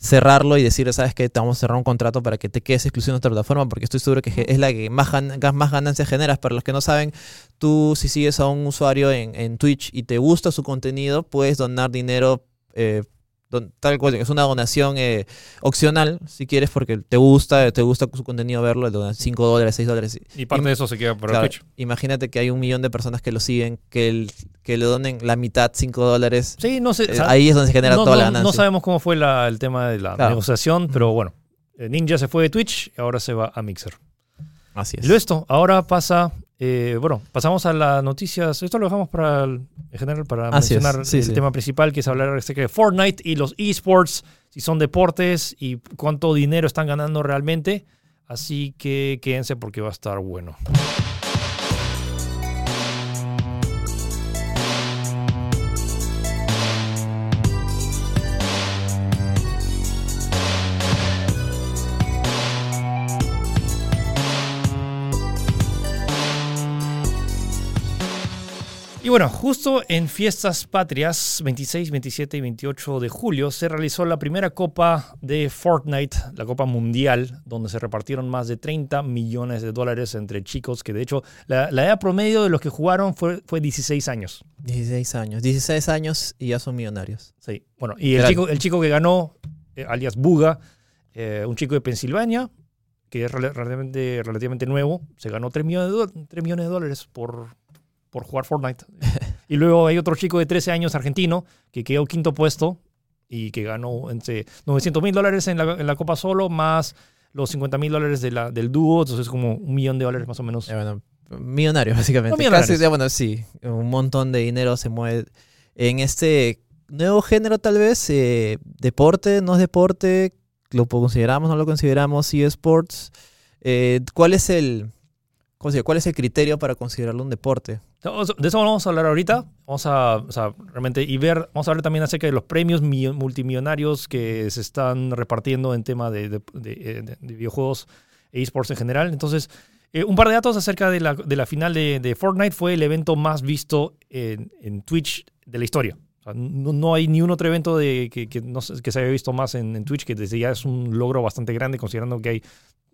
cerrarlo y decir, ¿sabes qué? Te vamos a cerrar un contrato para que te quedes exclusivo en nuestra plataforma porque estoy seguro que es la que más, gan- más ganancias generas. Para los que no saben, tú si sigues a un usuario en, en Twitch y te gusta su contenido, puedes donar dinero. eh, don- Tal cual, es una donación eh, opcional, si quieres, porque te gusta, te gusta su contenido verlo, le donas 5 dólares, 6 dólares.
Y parte de eso se queda para
Claro,
Twitch.
Imagínate que hay un millón de personas que lo siguen, que, el- que le donen la mitad, 5 dólares.
Sí, no sé.
Eh,
o sea,
ahí es donde se genera
no,
toda la ganancia.
no sabemos cómo fue la- el tema de la
Claro.
negociación, pero bueno. eh, Ninja se fue de Twitch y ahora se va a Mixer.
Así es.
luego esto, ahora pasa, eh, bueno, pasamos a las noticias, esto lo dejamos para, el- en general, para
Así
mencionar
sí,
el
sí.
tema principal, que es hablar acerca de Fortnite y los esports, si son deportes y cuánto dinero están ganando realmente. Así que quédense porque va a estar bueno. Y bueno, justo en fiestas patrias, 26, 27 y 28 de julio, se realizó la primera copa de Fortnite, la Copa Mundial, donde se repartieron más de 30 millones de dólares entre chicos, que de hecho la, la edad promedio de los que jugaron fue, fue 16 años.
16 años. 16 años y ya son millonarios.
Sí, bueno, y el chico, el chico que ganó, eh, alias Buga, eh, un chico de Pensilvania, que es rela- relativamente, relativamente nuevo, se ganó 3 millones de, dólares- 3 millones de dólares por, por jugar Fortnite. y luego hay otro chico de 13 años argentino que quedó quinto puesto y que ganó entre 900 mil dólares en la, en la Copa solo, más los 50 mil dólares de la, del dúo, entonces es como un millón de dólares más o menos.
Eh, bueno, millonarios, básicamente.
No, millonarios.
Casi, ya, bueno, sí. Un montón de dinero se mueve en este nuevo género, tal vez. eh, deporte, no es deporte. Lo consideramos, no lo consideramos. eSports. Eh, ¿Cuál es el. ¿Cuál es el criterio para considerarlo un deporte?
De eso vamos a hablar ahorita. Vamos a, o sea, realmente y ver, vamos a hablar también acerca de los premios mi- multimillonarios que se están repartiendo en tema de, eh, de- de videojuegos e esports en general. Entonces, eh, un par de datos acerca de la, final de, Fortnite. Fue el evento más visto en, Twitch de la historia. No, hay ni un otro evento de, que, no se haya visto más en, en Twitch, que desde ya es un logro bastante grande, considerando que hay,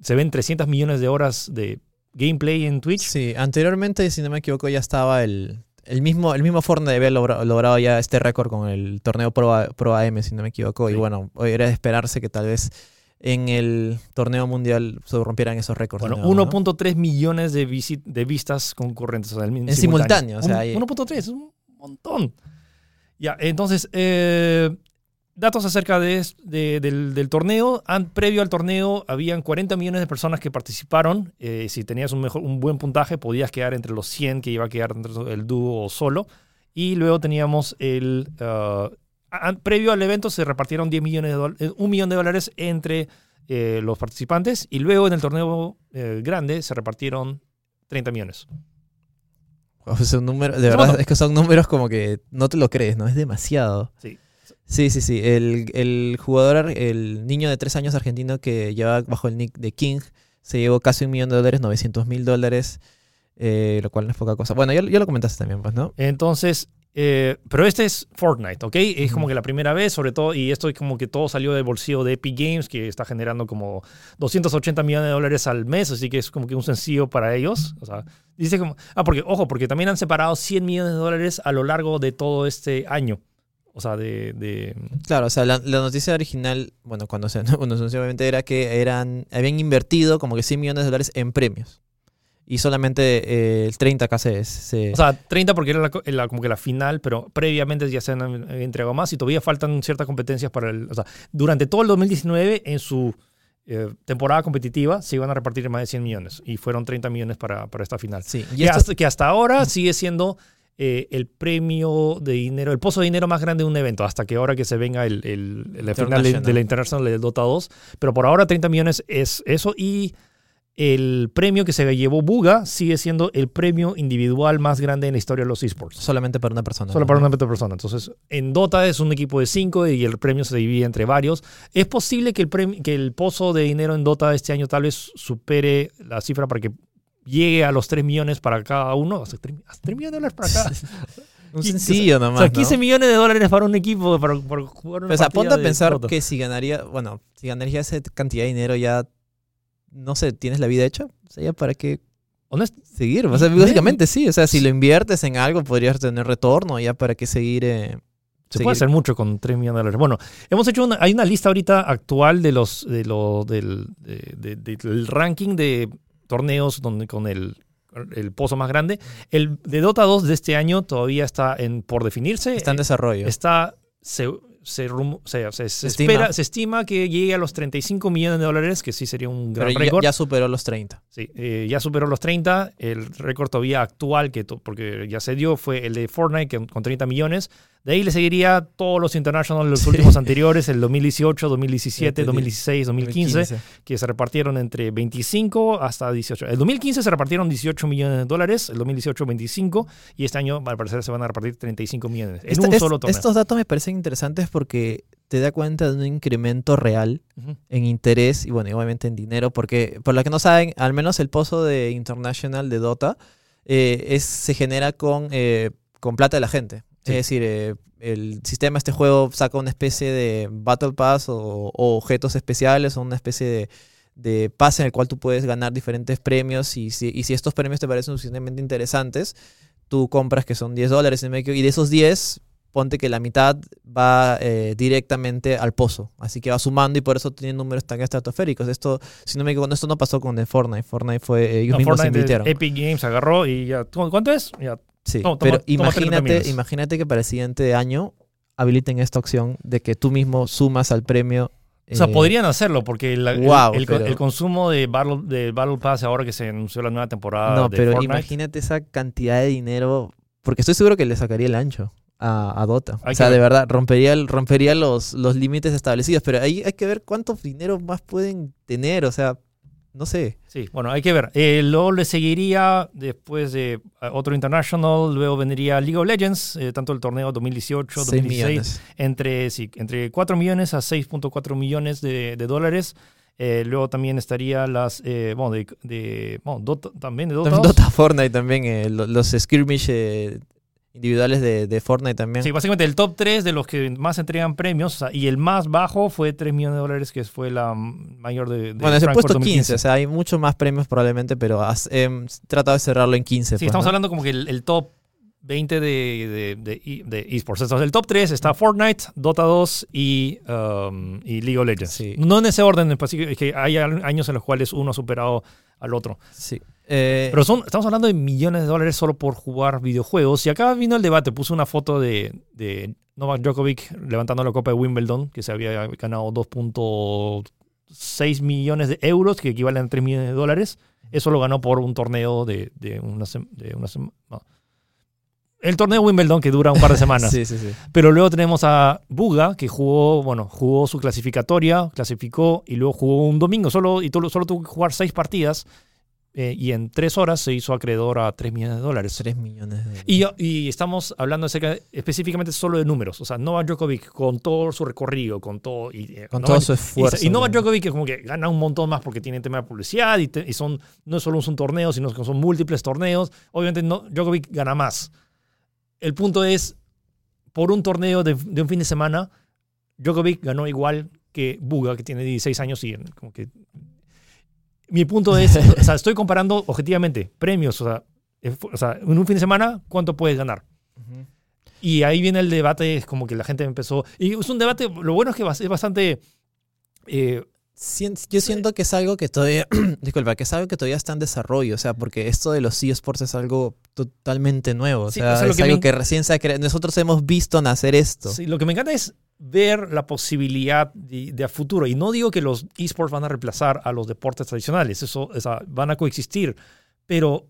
se ven 300 millones de horas de gameplay en Twitch.
Sí, anteriormente, si no me equivoco, ya estaba el, el mismo, el mismo Fortnite había logra- logrado ya este récord con el torneo Pro, Pro AM, si no me equivoco. Y bueno, hoy era de esperarse que tal vez en el torneo mundial se rompieran esos récords.
Bueno,
nuevo, ¿no?
1.3 millones de, visi- de vistas concurrentes. o sea, en,
En simultáneo, o sea,
Un-
ahí-
1.3, es un montón. Ya, entonces, eh, datos acerca de, de- del, del torneo. An- previo al torneo habían 40 millones de personas que participaron. Eh, si tenías un, mejor, un buen puntaje, podías quedar entre los 100 que iba a quedar entre el dúo solo. Y luego teníamos el... an- previo al evento se repartieron 10 millones de dólares, un millón de dólares entre eh, los participantes. Y luego en el torneo eh, grande se repartieron 30 millones.
O sea, un número, de
Es
verdad, es que son números como que no te lo crees, ¿no? Es demasiado.
Sí.
Sí, sí, sí. El, el jugador, el niño de tres años argentino que lleva bajo el nick de King, se llevó casi un millón de dólares, 900 mil dólares, eh, lo cual no es poca cosa. Bueno, ya, ya lo comentaste también, pues, ¿no?
Entonces, eh, pero este es Fortnite, ¿ok? Es como que la primera vez, sobre todo, y esto es como que todo salió del bolsillo de Epic Games, que está generando como 280 millones de dólares al mes, así que es como que un sencillo para ellos. O sea, dice como, ah, porque, ojo, porque también han separado 100 millones de dólares a lo largo de todo este año. O sea, de... de
Claro, o sea, la, la noticia original, bueno, cuando se, cuando se anunció, obviamente era que eran, habían invertido como que 100 millones de dólares en premios. Y solamente eh, el 30K se, se-
o sea, 30 porque era la, co- la- como que la final, pero previamente ya se han entregado más y todavía faltan ciertas competencias para el... O sea, durante todo el 2019, en su eh, temporada competitiva, se iban a repartir más de 100 millones y fueron 30 millones para, para esta final.
sí. Y
Y
esto-
hasta, que hasta ahora sigue siendo eh, el premio de dinero, el pozo de dinero más grande de un evento, hasta que ahora que se venga el, el- la final de, la International del Dota 2. Pero por ahora 30 millones es eso y el premio que se llevó Buga sigue siendo el premio individual más grande en la historia de los esports.
solamente para una persona.
Solo
¿no?
para una persona. Entonces, en Dota es un equipo de cinco y el premio se divide entre varios. Es posible que el, premio, que el pozo de dinero en Dota este año tal vez supere la cifra para que llegue a los 3 millones para cada uno. Hasta 3, millones de dólares para cada.
Un sencillo
o
nomás.
sea,
¿no?
15 millones de dólares para un equipo para, para jugar una
O sea, ponte a pensar que si ganaría, bueno, si ganaría esa cantidad de dinero ya, no sé, ¿tienes la vida hecha? O sea, ya para qué
Honest-
seguir. O sea, básicamente sí. O sea, si lo inviertes en algo podrías tener retorno, ya para qué seguir. eh,
Se
seguir-
puede hacer mucho con 3 millones de dólares. Bueno, hemos hecho una, hay una lista ahorita actual de los, de lo, del, de- de- de- del ranking de torneos donde, con el, el pozo más grande. El de Dota 2 de este año todavía está en, por definirse.
Está en desarrollo.
está, se, se, rumo- se- se- se
estima.
espera, se estima que llegue a los 35 millones de dólares, que sí sería un gran
ya,
récord.
ya superó los 30.
Sí, eh, ya superó los 30. El récord todavía actual, que to- porque ya se dio, fue el de Fortnite que- con 30 millones. De ahí le seguiría todos los International, los
Sí.
últimos anteriores, el 2018, 2017,
Entendí.
2016, 2015, que se repartieron entre 25 hasta 18. El 2015 se repartieron 18 millones de dólares, el 2018 25, y este año al parecer se van a repartir 35 millones en
Esta-
un solo torneo.
estos datos me parecen interesantes porque te da cuenta de un incremento real en interés y bueno, y obviamente en dinero, porque por lo que no saben, al menos el pozo de International de Dota eh, es, se genera con, eh, con plata de la gente.
Sí.
Es decir, eh, el sistema de este juego saca una especie de Battle Pass o, o objetos especiales o una especie de, de pase en el cual tú puedes ganar diferentes premios y si, y si estos premios te parecen suficientemente interesantes, tú compras que son 10 dólares y de esos 10 ponte que la mitad va eh, directamente al pozo. Así que va sumando y por eso tiene números tan estratosféricos. Esto, si no me equivoco, esto no pasó con el Fortnite. Fortnite fue, eh, ellos
No,
mismos se
Fortnite,
invirtieron.
Epic Games agarró y ya. ¿cu- ¿Cuánto es? Ya.
Sí,
toma-
pero
toma 30
imagínate, imagínate que para el siguiente año habiliten esta opción de que tú mismo sumas al premio.
O sea,
eh,
podrían hacerlo porque
Wow,
el,
pero-
el consumo de Battle, de Battle Pass ahora que se anunció la nueva temporada
No,
de
pero
Fortnite.
imagínate esa cantidad de dinero. Porque estoy seguro que le sacaría el ancho a, a Dota.
Hay
o sea, de
ver.
verdad, rompería, rompería los, los límites establecidos. Pero ahí hay que ver cuánto dinero más pueden tener. O sea, no sé.
Sí, bueno, hay que ver. Eh, luego le seguiría después de eh, otro International, luego vendría League of Legends, eh, tanto el torneo 2018,
6
2016,
millones.
entre, sí, entre 4 millones a 6.4 millones de, de dólares. Luego también estaría las, eh, bueno, de, de- bueno, Dota- también de Dota.
También
2.
Dota Fortnite también. eh, lo- los skirmish individuales de, de Fortnite también.
Sí, básicamente el top 3 de los que más entregan premios, o sea, y el más bajo fue 3 millones de dólares, que fue la mayor de, de
bueno, es el puesto 15.
2015.
O sea, hay muchos más premios probablemente, pero has tratado de cerrarlo en 15.
Sí,
pues,
estamos
¿no?
hablando como que el, el top 20 de, de, e- esports. Entonces, el top 3 está Fortnite, Dota 2 y, um, y League of Legends.
Sí.
No en ese orden, en específico, es que hay años en los cuales uno ha superado al otro.
Sí. Eh,
Pero son, estamos hablando de millones de dólares solo por jugar videojuegos. Y acá vino el debate, puse una foto de, de Novak Djokovic levantando la Copa de Wimbledon, que se había ganado 2.6 millones de euros, que equivalen a 3 millones de dólares. Eso lo ganó por un torneo de, de una, sem- de una sem- no. El torneo de Wimbledon que dura un par de semanas.
Sí, sí, sí.
Pero luego tenemos a Buga, que jugó, bueno, jugó su clasificatoria, clasificó y luego jugó un domingo solo y solo tuvo que jugar seis partidas eh, y en tres horas se hizo acreedor a 3 millones de dólares.
3 millones de dólares.
Y, y estamos hablando acerca específicamente solo de números. O sea, Novak Djokovic con todo su recorrido, con todo. Y, eh,
Con
Novak-
todo su
y-
esfuerzo.
Y, Novak
¿no?
Djokovic que como que gana un montón más porque tiene tema de publicidad y, te- y son, no solo es un torneo, sino que son múltiples torneos. Obviamente no, Djokovic gana más. El punto es, por un torneo de, de un fin de semana, Djokovic ganó igual que Buga, que tiene 16 años y como que... Mi punto es, o sea, estoy comparando objetivamente premios, o sea, eh, o sea, en un fin de semana, ¿cuánto puedes ganar? Y ahí viene el debate, es como que la gente empezó. Y es un debate, lo bueno es que es bastante. eh,
Yo siento que es algo que todavía, disculpa, que es algo que todavía está en desarrollo, o sea, porque esto de los eSports es algo totalmente nuevo, o
Sí,
sea,
o sea,
es
que
algo
me-
que recién se ha creado. Nosotros hemos visto nacer esto.
sí, lo que me encanta es ver la posibilidad de, a futuro. Y no digo que los esports van a reemplazar a los deportes tradicionales, eso van a coexistir, pero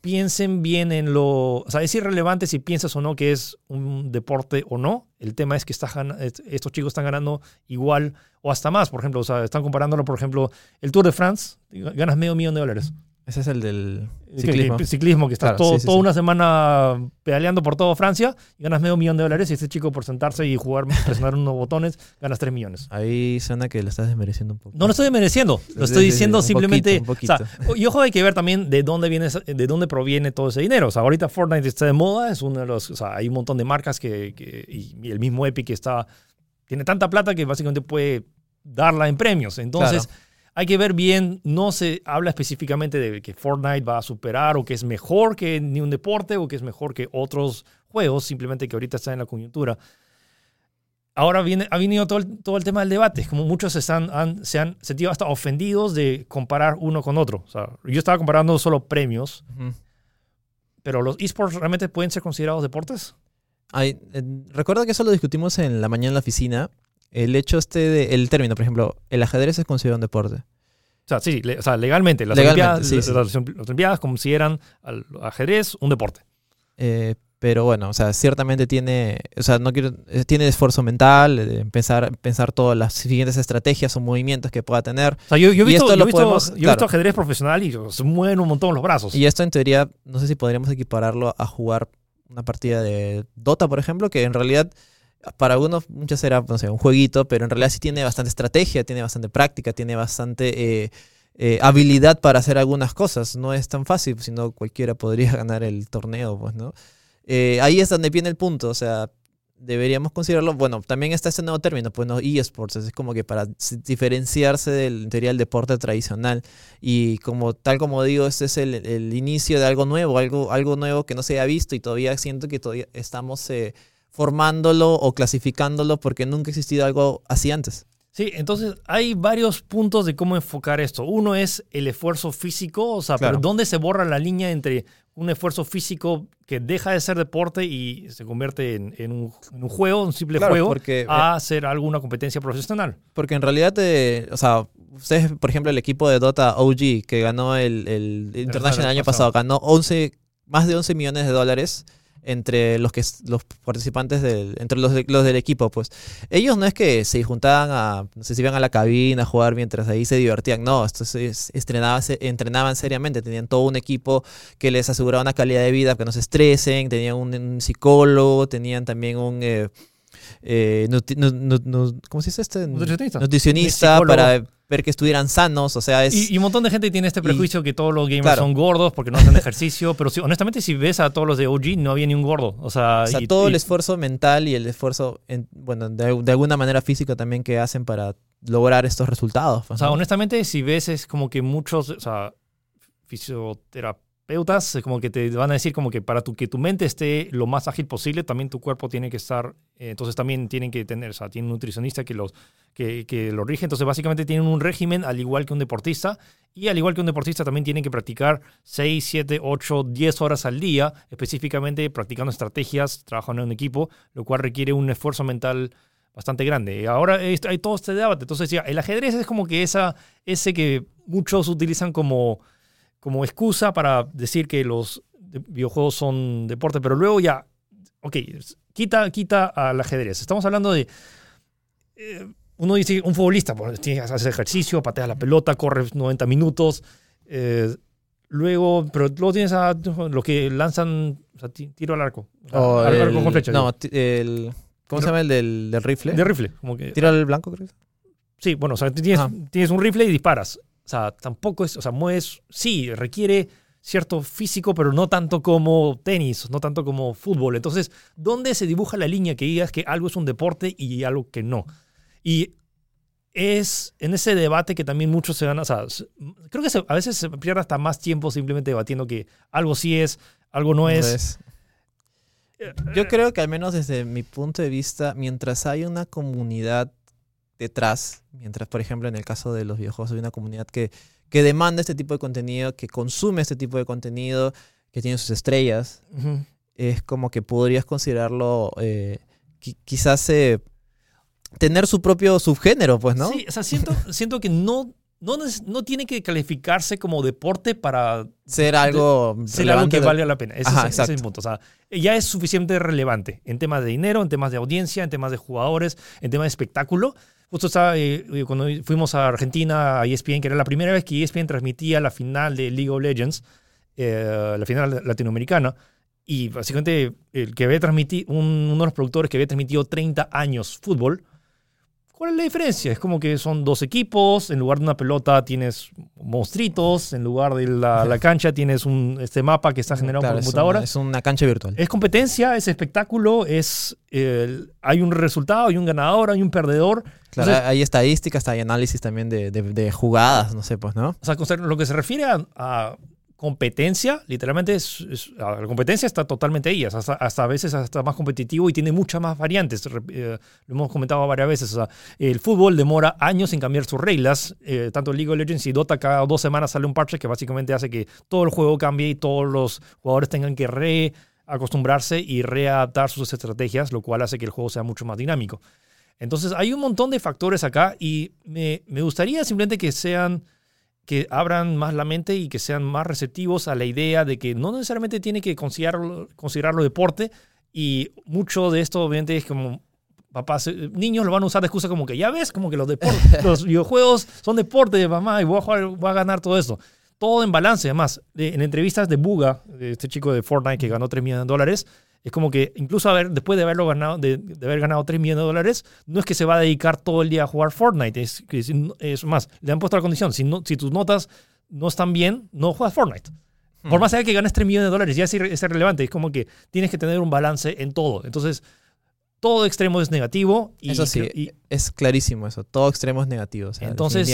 piensen bien en lo. O sea, es irrelevante si piensas o no que es un deporte o no. El tema es que estos chicos están ganando igual o hasta más. Por ejemplo, o sea, están comparándolo, por ejemplo, el Tour de France, ganas medio millón de dólares.
Ese es el del ciclismo.
que- ciclismo, que estás
Claro,
todo,
sí, sí,
toda
sí.
una semana pedaleando por toda Francia y ganas medio millón de dólares y este chico por sentarse y jugar, presionar unos botones, ganas tres millones.
Ahí suena que lo estás desmereciendo un poco.
No lo estoy mereciendo, lo estoy diciendo simplemente.
poquito, un
o sea, y ojo, hay que ver también de dónde viene, de dónde proviene todo ese dinero. O sea, ahorita Fortnite está de moda, es uno de los. O sea, hay un montón de marcas que, que- y el mismo Epic está tiene tanta plata que básicamente puede darla en premios. Entonces,
Claro.
Hay que ver bien, no se habla específicamente de que Fortnite va a superar o que es mejor que ni un deporte o que es mejor que otros juegos, simplemente que ahorita está en la coyuntura. Ahora viene, ha venido todo el, todo el tema del debate, como muchos se, están, han, se han sentido hasta ofendidos de comparar uno con otro. O sea, yo estaba comparando solo premios, pero los esports realmente pueden ser considerados deportes.
Ay, eh, recuerdo que eso lo discutimos en la mañana en la oficina. El hecho este de, el término, por ejemplo, el ajedrez es considerado un deporte.
O sea, sí, le- o sea, legalmente, las,
Legalmente,
Olimpiadas,
sí,
las las Olimpiadas consideran al ajedrez un deporte.
Eh, pero bueno, o sea, ciertamente tiene, o sea, no quiero, eh, tiene esfuerzo mental, eh, pensar, pensar todas las siguientes estrategias o movimientos que pueda tener.
O sea, yo, yo he visto, yo he visto-
podemos-
yo he
claro.
visto ajedrez profesional y se mueven un montón los brazos.
Y esto en teoría, no sé si podríamos equipararlo a jugar una partida de Dota, por ejemplo, que en realidad para algunos muchas será, no sé, un jueguito, pero en realidad sí tiene bastante estrategia, tiene bastante práctica, tiene bastante eh, eh, habilidad para hacer algunas cosas. No es tan fácil, sino cualquiera podría ganar el torneo, pues, ¿no? Eh, ahí es donde viene el punto, o sea, deberíamos considerarlo, bueno, también está este nuevo término, pues, ¿no? eSports, es como que para diferenciarse del, en teoría, el deporte tradicional. Y como tal como digo, este es el, inicio de algo nuevo, algo, algo nuevo que no se ha visto y todavía siento que todavía estamos formándolo o clasificándolo porque nunca ha existido algo así antes.
Sí, entonces hay varios puntos de cómo enfocar esto. Uno es el esfuerzo físico, o sea,
Claro.
pero ¿dónde se borra la línea entre un esfuerzo físico que deja de ser deporte y se convierte en, en un, en un juego, un simple
Claro,
juego,
porque-
a hacer alguna competencia profesional?
Porque en realidad, eh, o sea, ustedes, por ejemplo, el equipo de Dota OG que ganó el, el International el año pasado, ganó 11, más de 11 millones de dólares entre los que los participantes del, entre los, de- los del equipo, pues. Ellos no es que se juntaban a, no sé si iban a la cabina a jugar mientras ahí se divertían, no, estos es- estrenaban, se- entrenaban seriamente, tenían todo un equipo que les aseguraba una calidad de vida, que no se estresen, tenían un, un psicólogo, tenían también un... eh, eh, ¿Cómo se dice este?
Nutricionista.
nutricionista para ver que estuvieran sanos, o sea, es...
Y, y un montón de gente tiene este
Y-
prejuicio que todos los gamers
claro.
son gordos porque no hacen ejercicio, pero si, honestamente si ves a todos los de OG no había ni un gordo. O sea,
o sea,
y-
todo
y-
el esfuerzo mental y el esfuerzo, en- bueno, de, de alguna manera físico también que hacen para lograr estos resultados. pues,
O sea, honestamente, si ves es como que muchos, o sea, terapeutas como que te van a decir como que para tu, que tu mente esté lo más ágil posible, también tu cuerpo tiene que estar, eh, entonces también tienen que tener, o sea, tienen un nutricionista que, los, que, que lo rige, entonces básicamente tienen un régimen al igual que un deportista y al igual que un deportista también tienen que practicar 6, 7, 8, 10 horas al día, específicamente practicando estrategias, trabajando en un equipo, lo cual requiere un esfuerzo mental bastante grande. Y ahora hay todo este debate. Entonces, ya, el ajedrez es como que esa, ese que muchos utilizan como, como excusa para decir que los videojuegos son deporte, pero luego ya, ok, quita, quita al ajedrez. Estamos hablando de... Eh, uno dice, un futbolista, pues, haces ejercicio, pateas la pelota, corres 90 minutos. Eh, luego, pero luego tienes a lo que lanzan, o sea, tiro al arco.
arco con flecha. No, el ¿Cómo se llama el del, rifle?
De rifle. Como que,
¿Tiro al blanco, creo?
Sí, bueno, o sea, tienes, tienes un rifle y disparas. O sea, tampoco es, o sea, mueves, sí, requiere cierto físico, pero no tanto como tenis, no tanto como fútbol. Entonces, ¿dónde se dibuja la línea que digas que algo es un deporte y algo que no? Y es en ese debate que también muchos se van. O sea, creo que a veces se pierde hasta más tiempo simplemente debatiendo que algo sí es, algo no, es.
Yo creo que al menos desde mi punto de vista, mientras hay una comunidad detrás, mientras por ejemplo en el caso de los videojuegos hay una comunidad que, que demanda este tipo de contenido, que consume este tipo de contenido, que tiene sus estrellas, es como que podrías considerarlo eh, quizás eh, tener su propio subgénero, pues, ¿no?
Sí, o sea, siento, siento que no no, no tiene que calificarse como deporte para
ser algo,
ser algo que valga la pena. Ese, es, el punto. O sea, ya es suficientemente relevante en temas de dinero, en temas de audiencia, en temas de jugadores, en temas de espectáculo. Justo estaba, eh, eh, cuando fuimos a Argentina, a ESPN, que era la primera vez que ESPN transmitía la final de League of Legends, eh, la final latinoamericana. Y básicamente el que había transmitido, uno de los productores que había transmitido 30 años fútbol, ¿Cuál es la diferencia? Es como que son dos equipos, en lugar de una pelota tienes monstruitos, en lugar de la, cancha tienes un, este mapa que está generado por computadora.
Es una, cancha virtual.
Es competencia, es espectáculo, es hay un resultado, hay un ganador, hay un perdedor.
Claro, hay estadísticas, hay análisis también de, jugadas, no sé, pues, ¿no?
O sea, lo que se refiere a competencia, literalmente la competencia está totalmente ahí, hasta, a veces hasta más competitivo y tiene muchas más variantes. Eh, lo hemos comentado varias veces. El fútbol demora años en cambiar sus reglas. Eh, tanto League of Legends y Dota cada dos semanas sale un parche que básicamente hace que todo el juego cambie y todos los jugadores tengan que reacostumbrarse y readaptar sus estrategias, lo cual hace que el juego sea mucho más dinámico. Entonces hay un montón de factores acá y me, me gustaría simplemente que sean que abran más la mente y que sean más receptivos a la idea de que no necesariamente tiene que considerarlo, considerarlo deporte y mucho de esto obviamente es como papás, eh, niños lo van a usar de excusa como que ya ves, como que los, deportes, los videojuegos son deporte de mamá y voy a, jugar, voy a ganar todo esto. Todo en balance, además. en entrevistas de Buga, este chico de Fortnite que ganó 3 millones de dólares, es como que incluso haber, después de, haberlo ganado, de, haber ganado 3 millones de dólares, no es que se va a dedicar todo el día a jugar Fortnite. Es, es más, le han puesto la condición, si, no, si tus notas no están bien, no juegas Fortnite. Por hmm. más allá que ganes 3 millones de dólares, ya es, es relevante. Es como que tienes que tener un balance en todo. Entonces, todo extremo es negativo. Y,
eso sí, es clarísimo eso. Todo extremo es negativo.
entonces,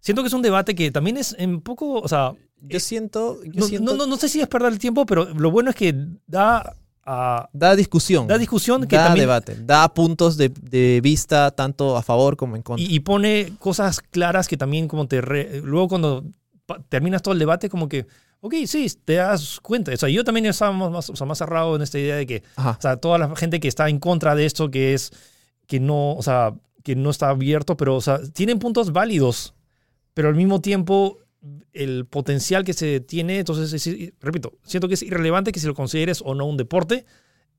siento que es un debate que también es un poco, o sea...
Yo siento...
no, no, no, sé si es perder el tiempo, pero lo bueno es que da
da discusión.
Da discusión. Que
da debate. Da puntos de, vista tanto a favor como en contra.
Y, pone cosas claras que también como te... luego cuando terminas todo el debate como que... Ok, sí, te das cuenta. O sea, yo también estaba más, más cerrado en esta idea de que o sea, toda la gente que está en contra de esto, que es que no, o sea, que no está abierto, pero o sea, tienen puntos válidos, pero al mismo tiempo el potencial que se tiene, entonces, repito, siento que es irrelevante que si lo consideres o no un deporte,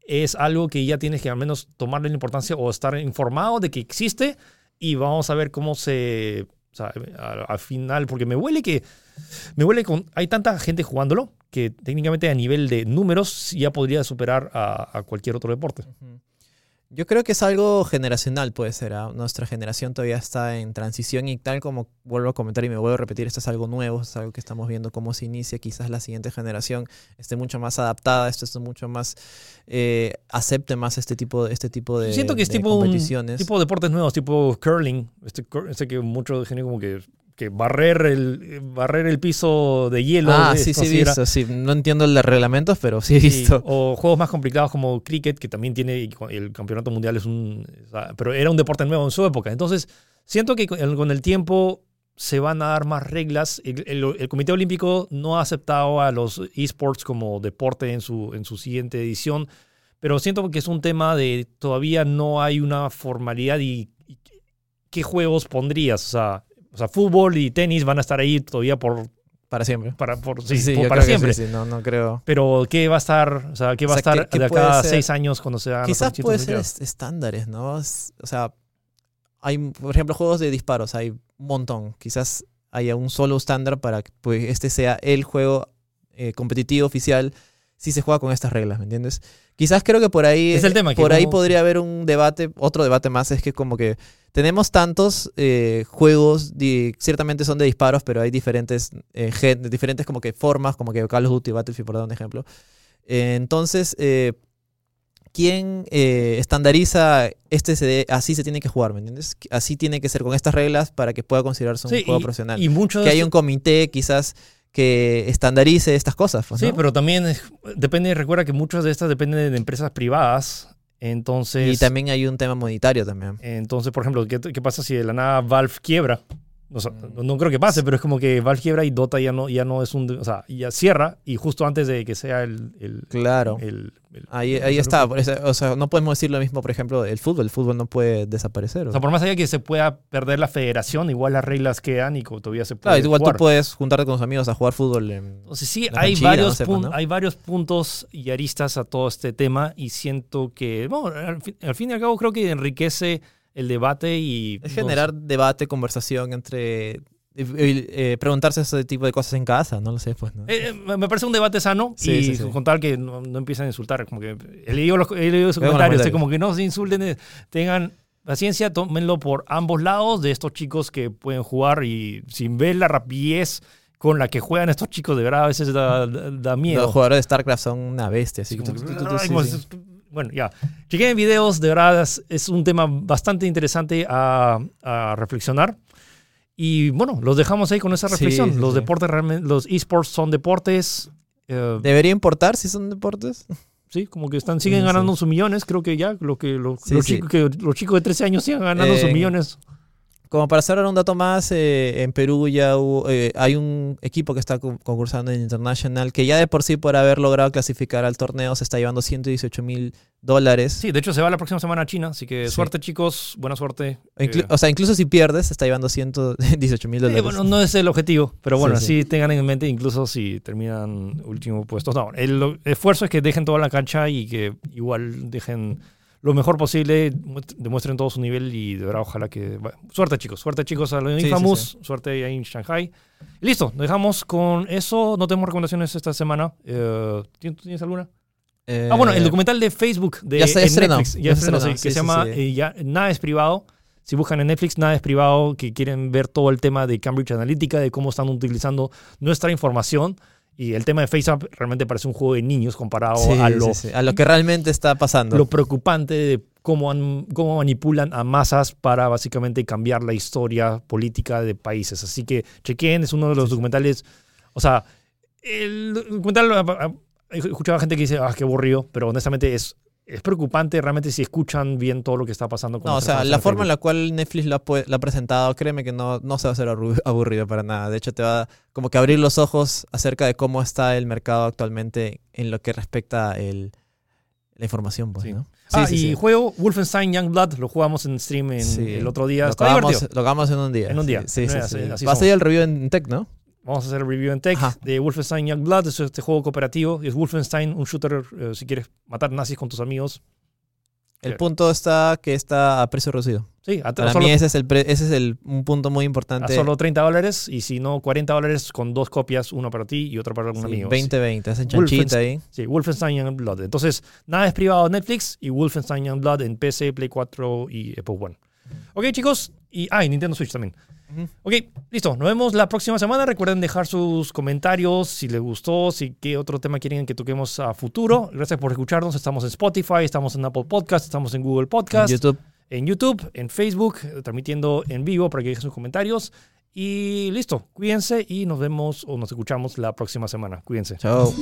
es algo que ya tienes que al menos tomarle la importancia o estar informado de que existe y vamos a ver cómo se, al, final, porque me huele que, me huele con, hay tanta gente jugándolo que técnicamente a nivel de números ya podría superar a, cualquier otro deporte.
Yo creo que es algo generacional, puede ser. ¿ah? Nuestra generación todavía está en transición y tal como vuelvo a comentar y me vuelvo a repetir, esto es algo nuevo, es algo que estamos viendo cómo se inicia. Quizás la siguiente generación esté mucho más adaptada, esto esté mucho más, eh, acepte más este tipo, este tipo de
Siento que es tipo, tipo de deportes nuevos, tipo curling, este, este que muchos de como que que barrer el, barrer el piso de hielo.
Ah, sí, sí, he visto. Sí, no entiendo el de reglamentos, pero sí he
Sí,
visto.
o juegos más complicados como cricket, que también tiene el campeonato mundial es un... Pero era un deporte nuevo en su época. Entonces, siento que con el, con el tiempo se van a dar más reglas. El, el- el Comité Olímpico no ha aceptado a los esports como deporte en su, en su siguiente edición, pero siento que es un tema de todavía no hay una formalidad y, y qué juegos pondrías. O sea, o sea, fútbol y tenis van a estar ahí todavía por,
Para siempre.
para, por, sí,
Sí,
por- para siempre.
sí, sí, no, no creo.
Pero ¿qué va a estar? O sea, ¿qué va
O
a
sea,
estar
¿qué- qué
de acá a seis años cuando se
Quizás puede ser est- estándares, ¿no? O sea, hay, por ejemplo, juegos de disparos, hay un montón. Quizás haya un solo estándar para que pues, este sea el juego eh, competitivo oficial si se juega con estas reglas, ¿me entiendes? Quizás creo que por ahí,
Es el tema,
por ahí
como-
podría haber un debate, otro debate más, es que como que tenemos tantos eh, juegos, ciertamente son de disparos, pero hay diferentes, eh, gen- diferentes como que formas, como que Call of Duty, Battlefield, por dar un ejemplo. Eh, entonces, ¿quién estandariza este de- así se tiene que jugar, ¿me entiendes? Así tiene que ser con estas reglas para que pueda considerarse un
Sí,
juego
y-
profesional.
Y muchos.
que haya un comité quizás que estandarice estas cosas. pues,
sí,
¿no?
pero también es- depende, recuerda que muchas de estas dependen de empresas privadas. Entonces,
Y también hay un tema monetario también.
entonces por ejemplo, ¿qué, qué pasa si de la nada Valve quiebra? O sea,
Mm.
no, no creo que pase, pero es como que Valve quiebra y Dota ya no, ya no es un. O sea, ya cierra y justo antes de que sea el. el-
Claro.
el- el-
Ahí, ahí está. O sea, no podemos decir lo mismo, por ejemplo, del fútbol. El fútbol no puede desaparecer.
O
¿o?
sea, por más allá que se pueda perder la federación, igual las reglas quedan y todavía se puede.
claro, igual
jugar.
tú puedes juntarte con tus amigos a jugar fútbol. en-
sí, hay
canchilla,
varios,
¿no?
hay varios puntos y aristas a todo este tema y siento que, bueno, al fin, al fin y al cabo creo que enriquece el debate y...
Es
no
generar debate, conversación entre. eh, eh, preguntarse ese tipo de cosas en casa, no lo sé, pues. ¿no?
sé. Eh, me parece un debate sano
Sí,
y
sí, sí.
con tal que no, no empiecen a insultar, como que he leído, los, he leído sus comentarios, como que no se insulten, eh, tengan paciencia, tómenlo por ambos lados de estos chicos que pueden jugar y sin ver la rapidez con la que juegan estos chicos, de verdad a veces da, da- da miedo.
Los jugadores de StarCraft son una bestia. Así
Sí,
como,
como- ay, Bueno, ya. Chequen videos, de verdad, es, un tema bastante interesante a, a reflexionar. Y bueno, los dejamos ahí con esa
Sí,
reflexión.
sí,
los
sí.
deportes realmente, los esports son deportes. eh,
¿Debería importar si son deportes?
sí, como que están, siguen
Sí,
ganando
sí.
sus millones. Creo que ya, lo que, lo-
Sí,
los,
sí.
Chicos, que los chicos de 13 años sigan ganando sus
Eh,
millones.
Como para cerrar un dato más, eh, en Perú ya hubo- eh, hay un equipo que está con- concursando en International que ya de por sí por haber logrado clasificar al torneo se está llevando 118 mil dólares.
Sí, de hecho se va la próxima semana a China, así que
Sí.
suerte chicos, buena suerte.
Inclu-
Eh,
o sea, incluso si pierdes, se está llevando 118 mil dólares.
bueno, no es el objetivo, pero bueno,
Sí,
sí, tengan en mente incluso si terminan último puesto. No, el esfuerzo es que dejen toda la cancha y que igual dejen lo mejor posible, muest- demuestren todo su nivel y de verdad ojalá que... bueno, suerte chicos, suerte chicos a los
Sí, sí,
Infamous, suerte ahí en Shanghai. Y listo, nos dejamos con eso, no tenemos recomendaciones esta semana. Eh, ¿tienes, alguna?
Eh,
Ah, bueno, el documental de Facebook de
ya se
en
estrenó,
Netflix,
ya
ya
se
estrenó, que se llama eh, ya, Nada es privado. Si buscan en Netflix, Nada es privado, que quieren ver todo el tema de Cambridge Analytica, de cómo están utilizando nuestra información. Y el tema de FaceApp realmente parece un juego de niños comparado
sí,
a, lo,
sí, a lo que realmente está pasando.
lo preocupante de cómo, han- cómo manipulan a masas para básicamente cambiar la historia política de países. Así que chequen, es uno de los documentales. O sea, el documental, ah, ah, he escuchado gente que dice, ah, qué aburrido, pero honestamente es, es preocupante realmente si escuchan bien todo lo que está pasando. con
No, o sea, la forma en la cual Netflix la, la ha presentado, créeme que no, no se va a hacer aburrido para nada. De hecho, te va como que abrir los ojos acerca de cómo está el mercado actualmente en lo que respecta el, la información, pues,
Sí.
¿no?
ah,
sí,
y juego Wolfenstein Youngblood, lo jugamos en stream en- el otro día.
Lo
Está
acabamos,
divertido.
lo acabamos en un día.
En un día.
Sí, sí,
No,
sí.
así- así
Va a salir el review en Tech, ¿no?
Vamos a hacer el review en tech
Ajá.
de Wolfenstein Youngblood. Es este juego cooperativo. Es Wolfenstein, un shooter, eh, si quieres matar nazis con tus amigos.
El
Sí.
punto está que está a precio reducido.
Sí, a,
Para
solo,
mí ese es el pre- ese es el un punto muy
a
importante.
solo 30 dólares. Y si no, 40 dólares con dos copias, una para ti y otra para algún
Sí,
amigo.
20-20, hacen chanchita ahí.
Sí, Wolfenstein Youngblood. Entonces, nada es privado de Netflix y Wolfenstein Youngblood en PC, Play 4 y Apple One. Ok, chicos. Y, ah, y Nintendo Switch también. Ok, listo. Nos vemos la próxima semana. Recuerden dejar sus comentarios si les gustó, si qué otro tema quieren que toquemos a futuro. Gracias por escucharnos. Estamos en Spotify, estamos en Apple Podcast, estamos en Google Podcast,
YouTube.
en YouTube, en Facebook, transmitiendo en vivo para que dejen sus comentarios. Y listo, cuídense y nos vemos o nos escuchamos la próxima semana. Cuídense.
Chao.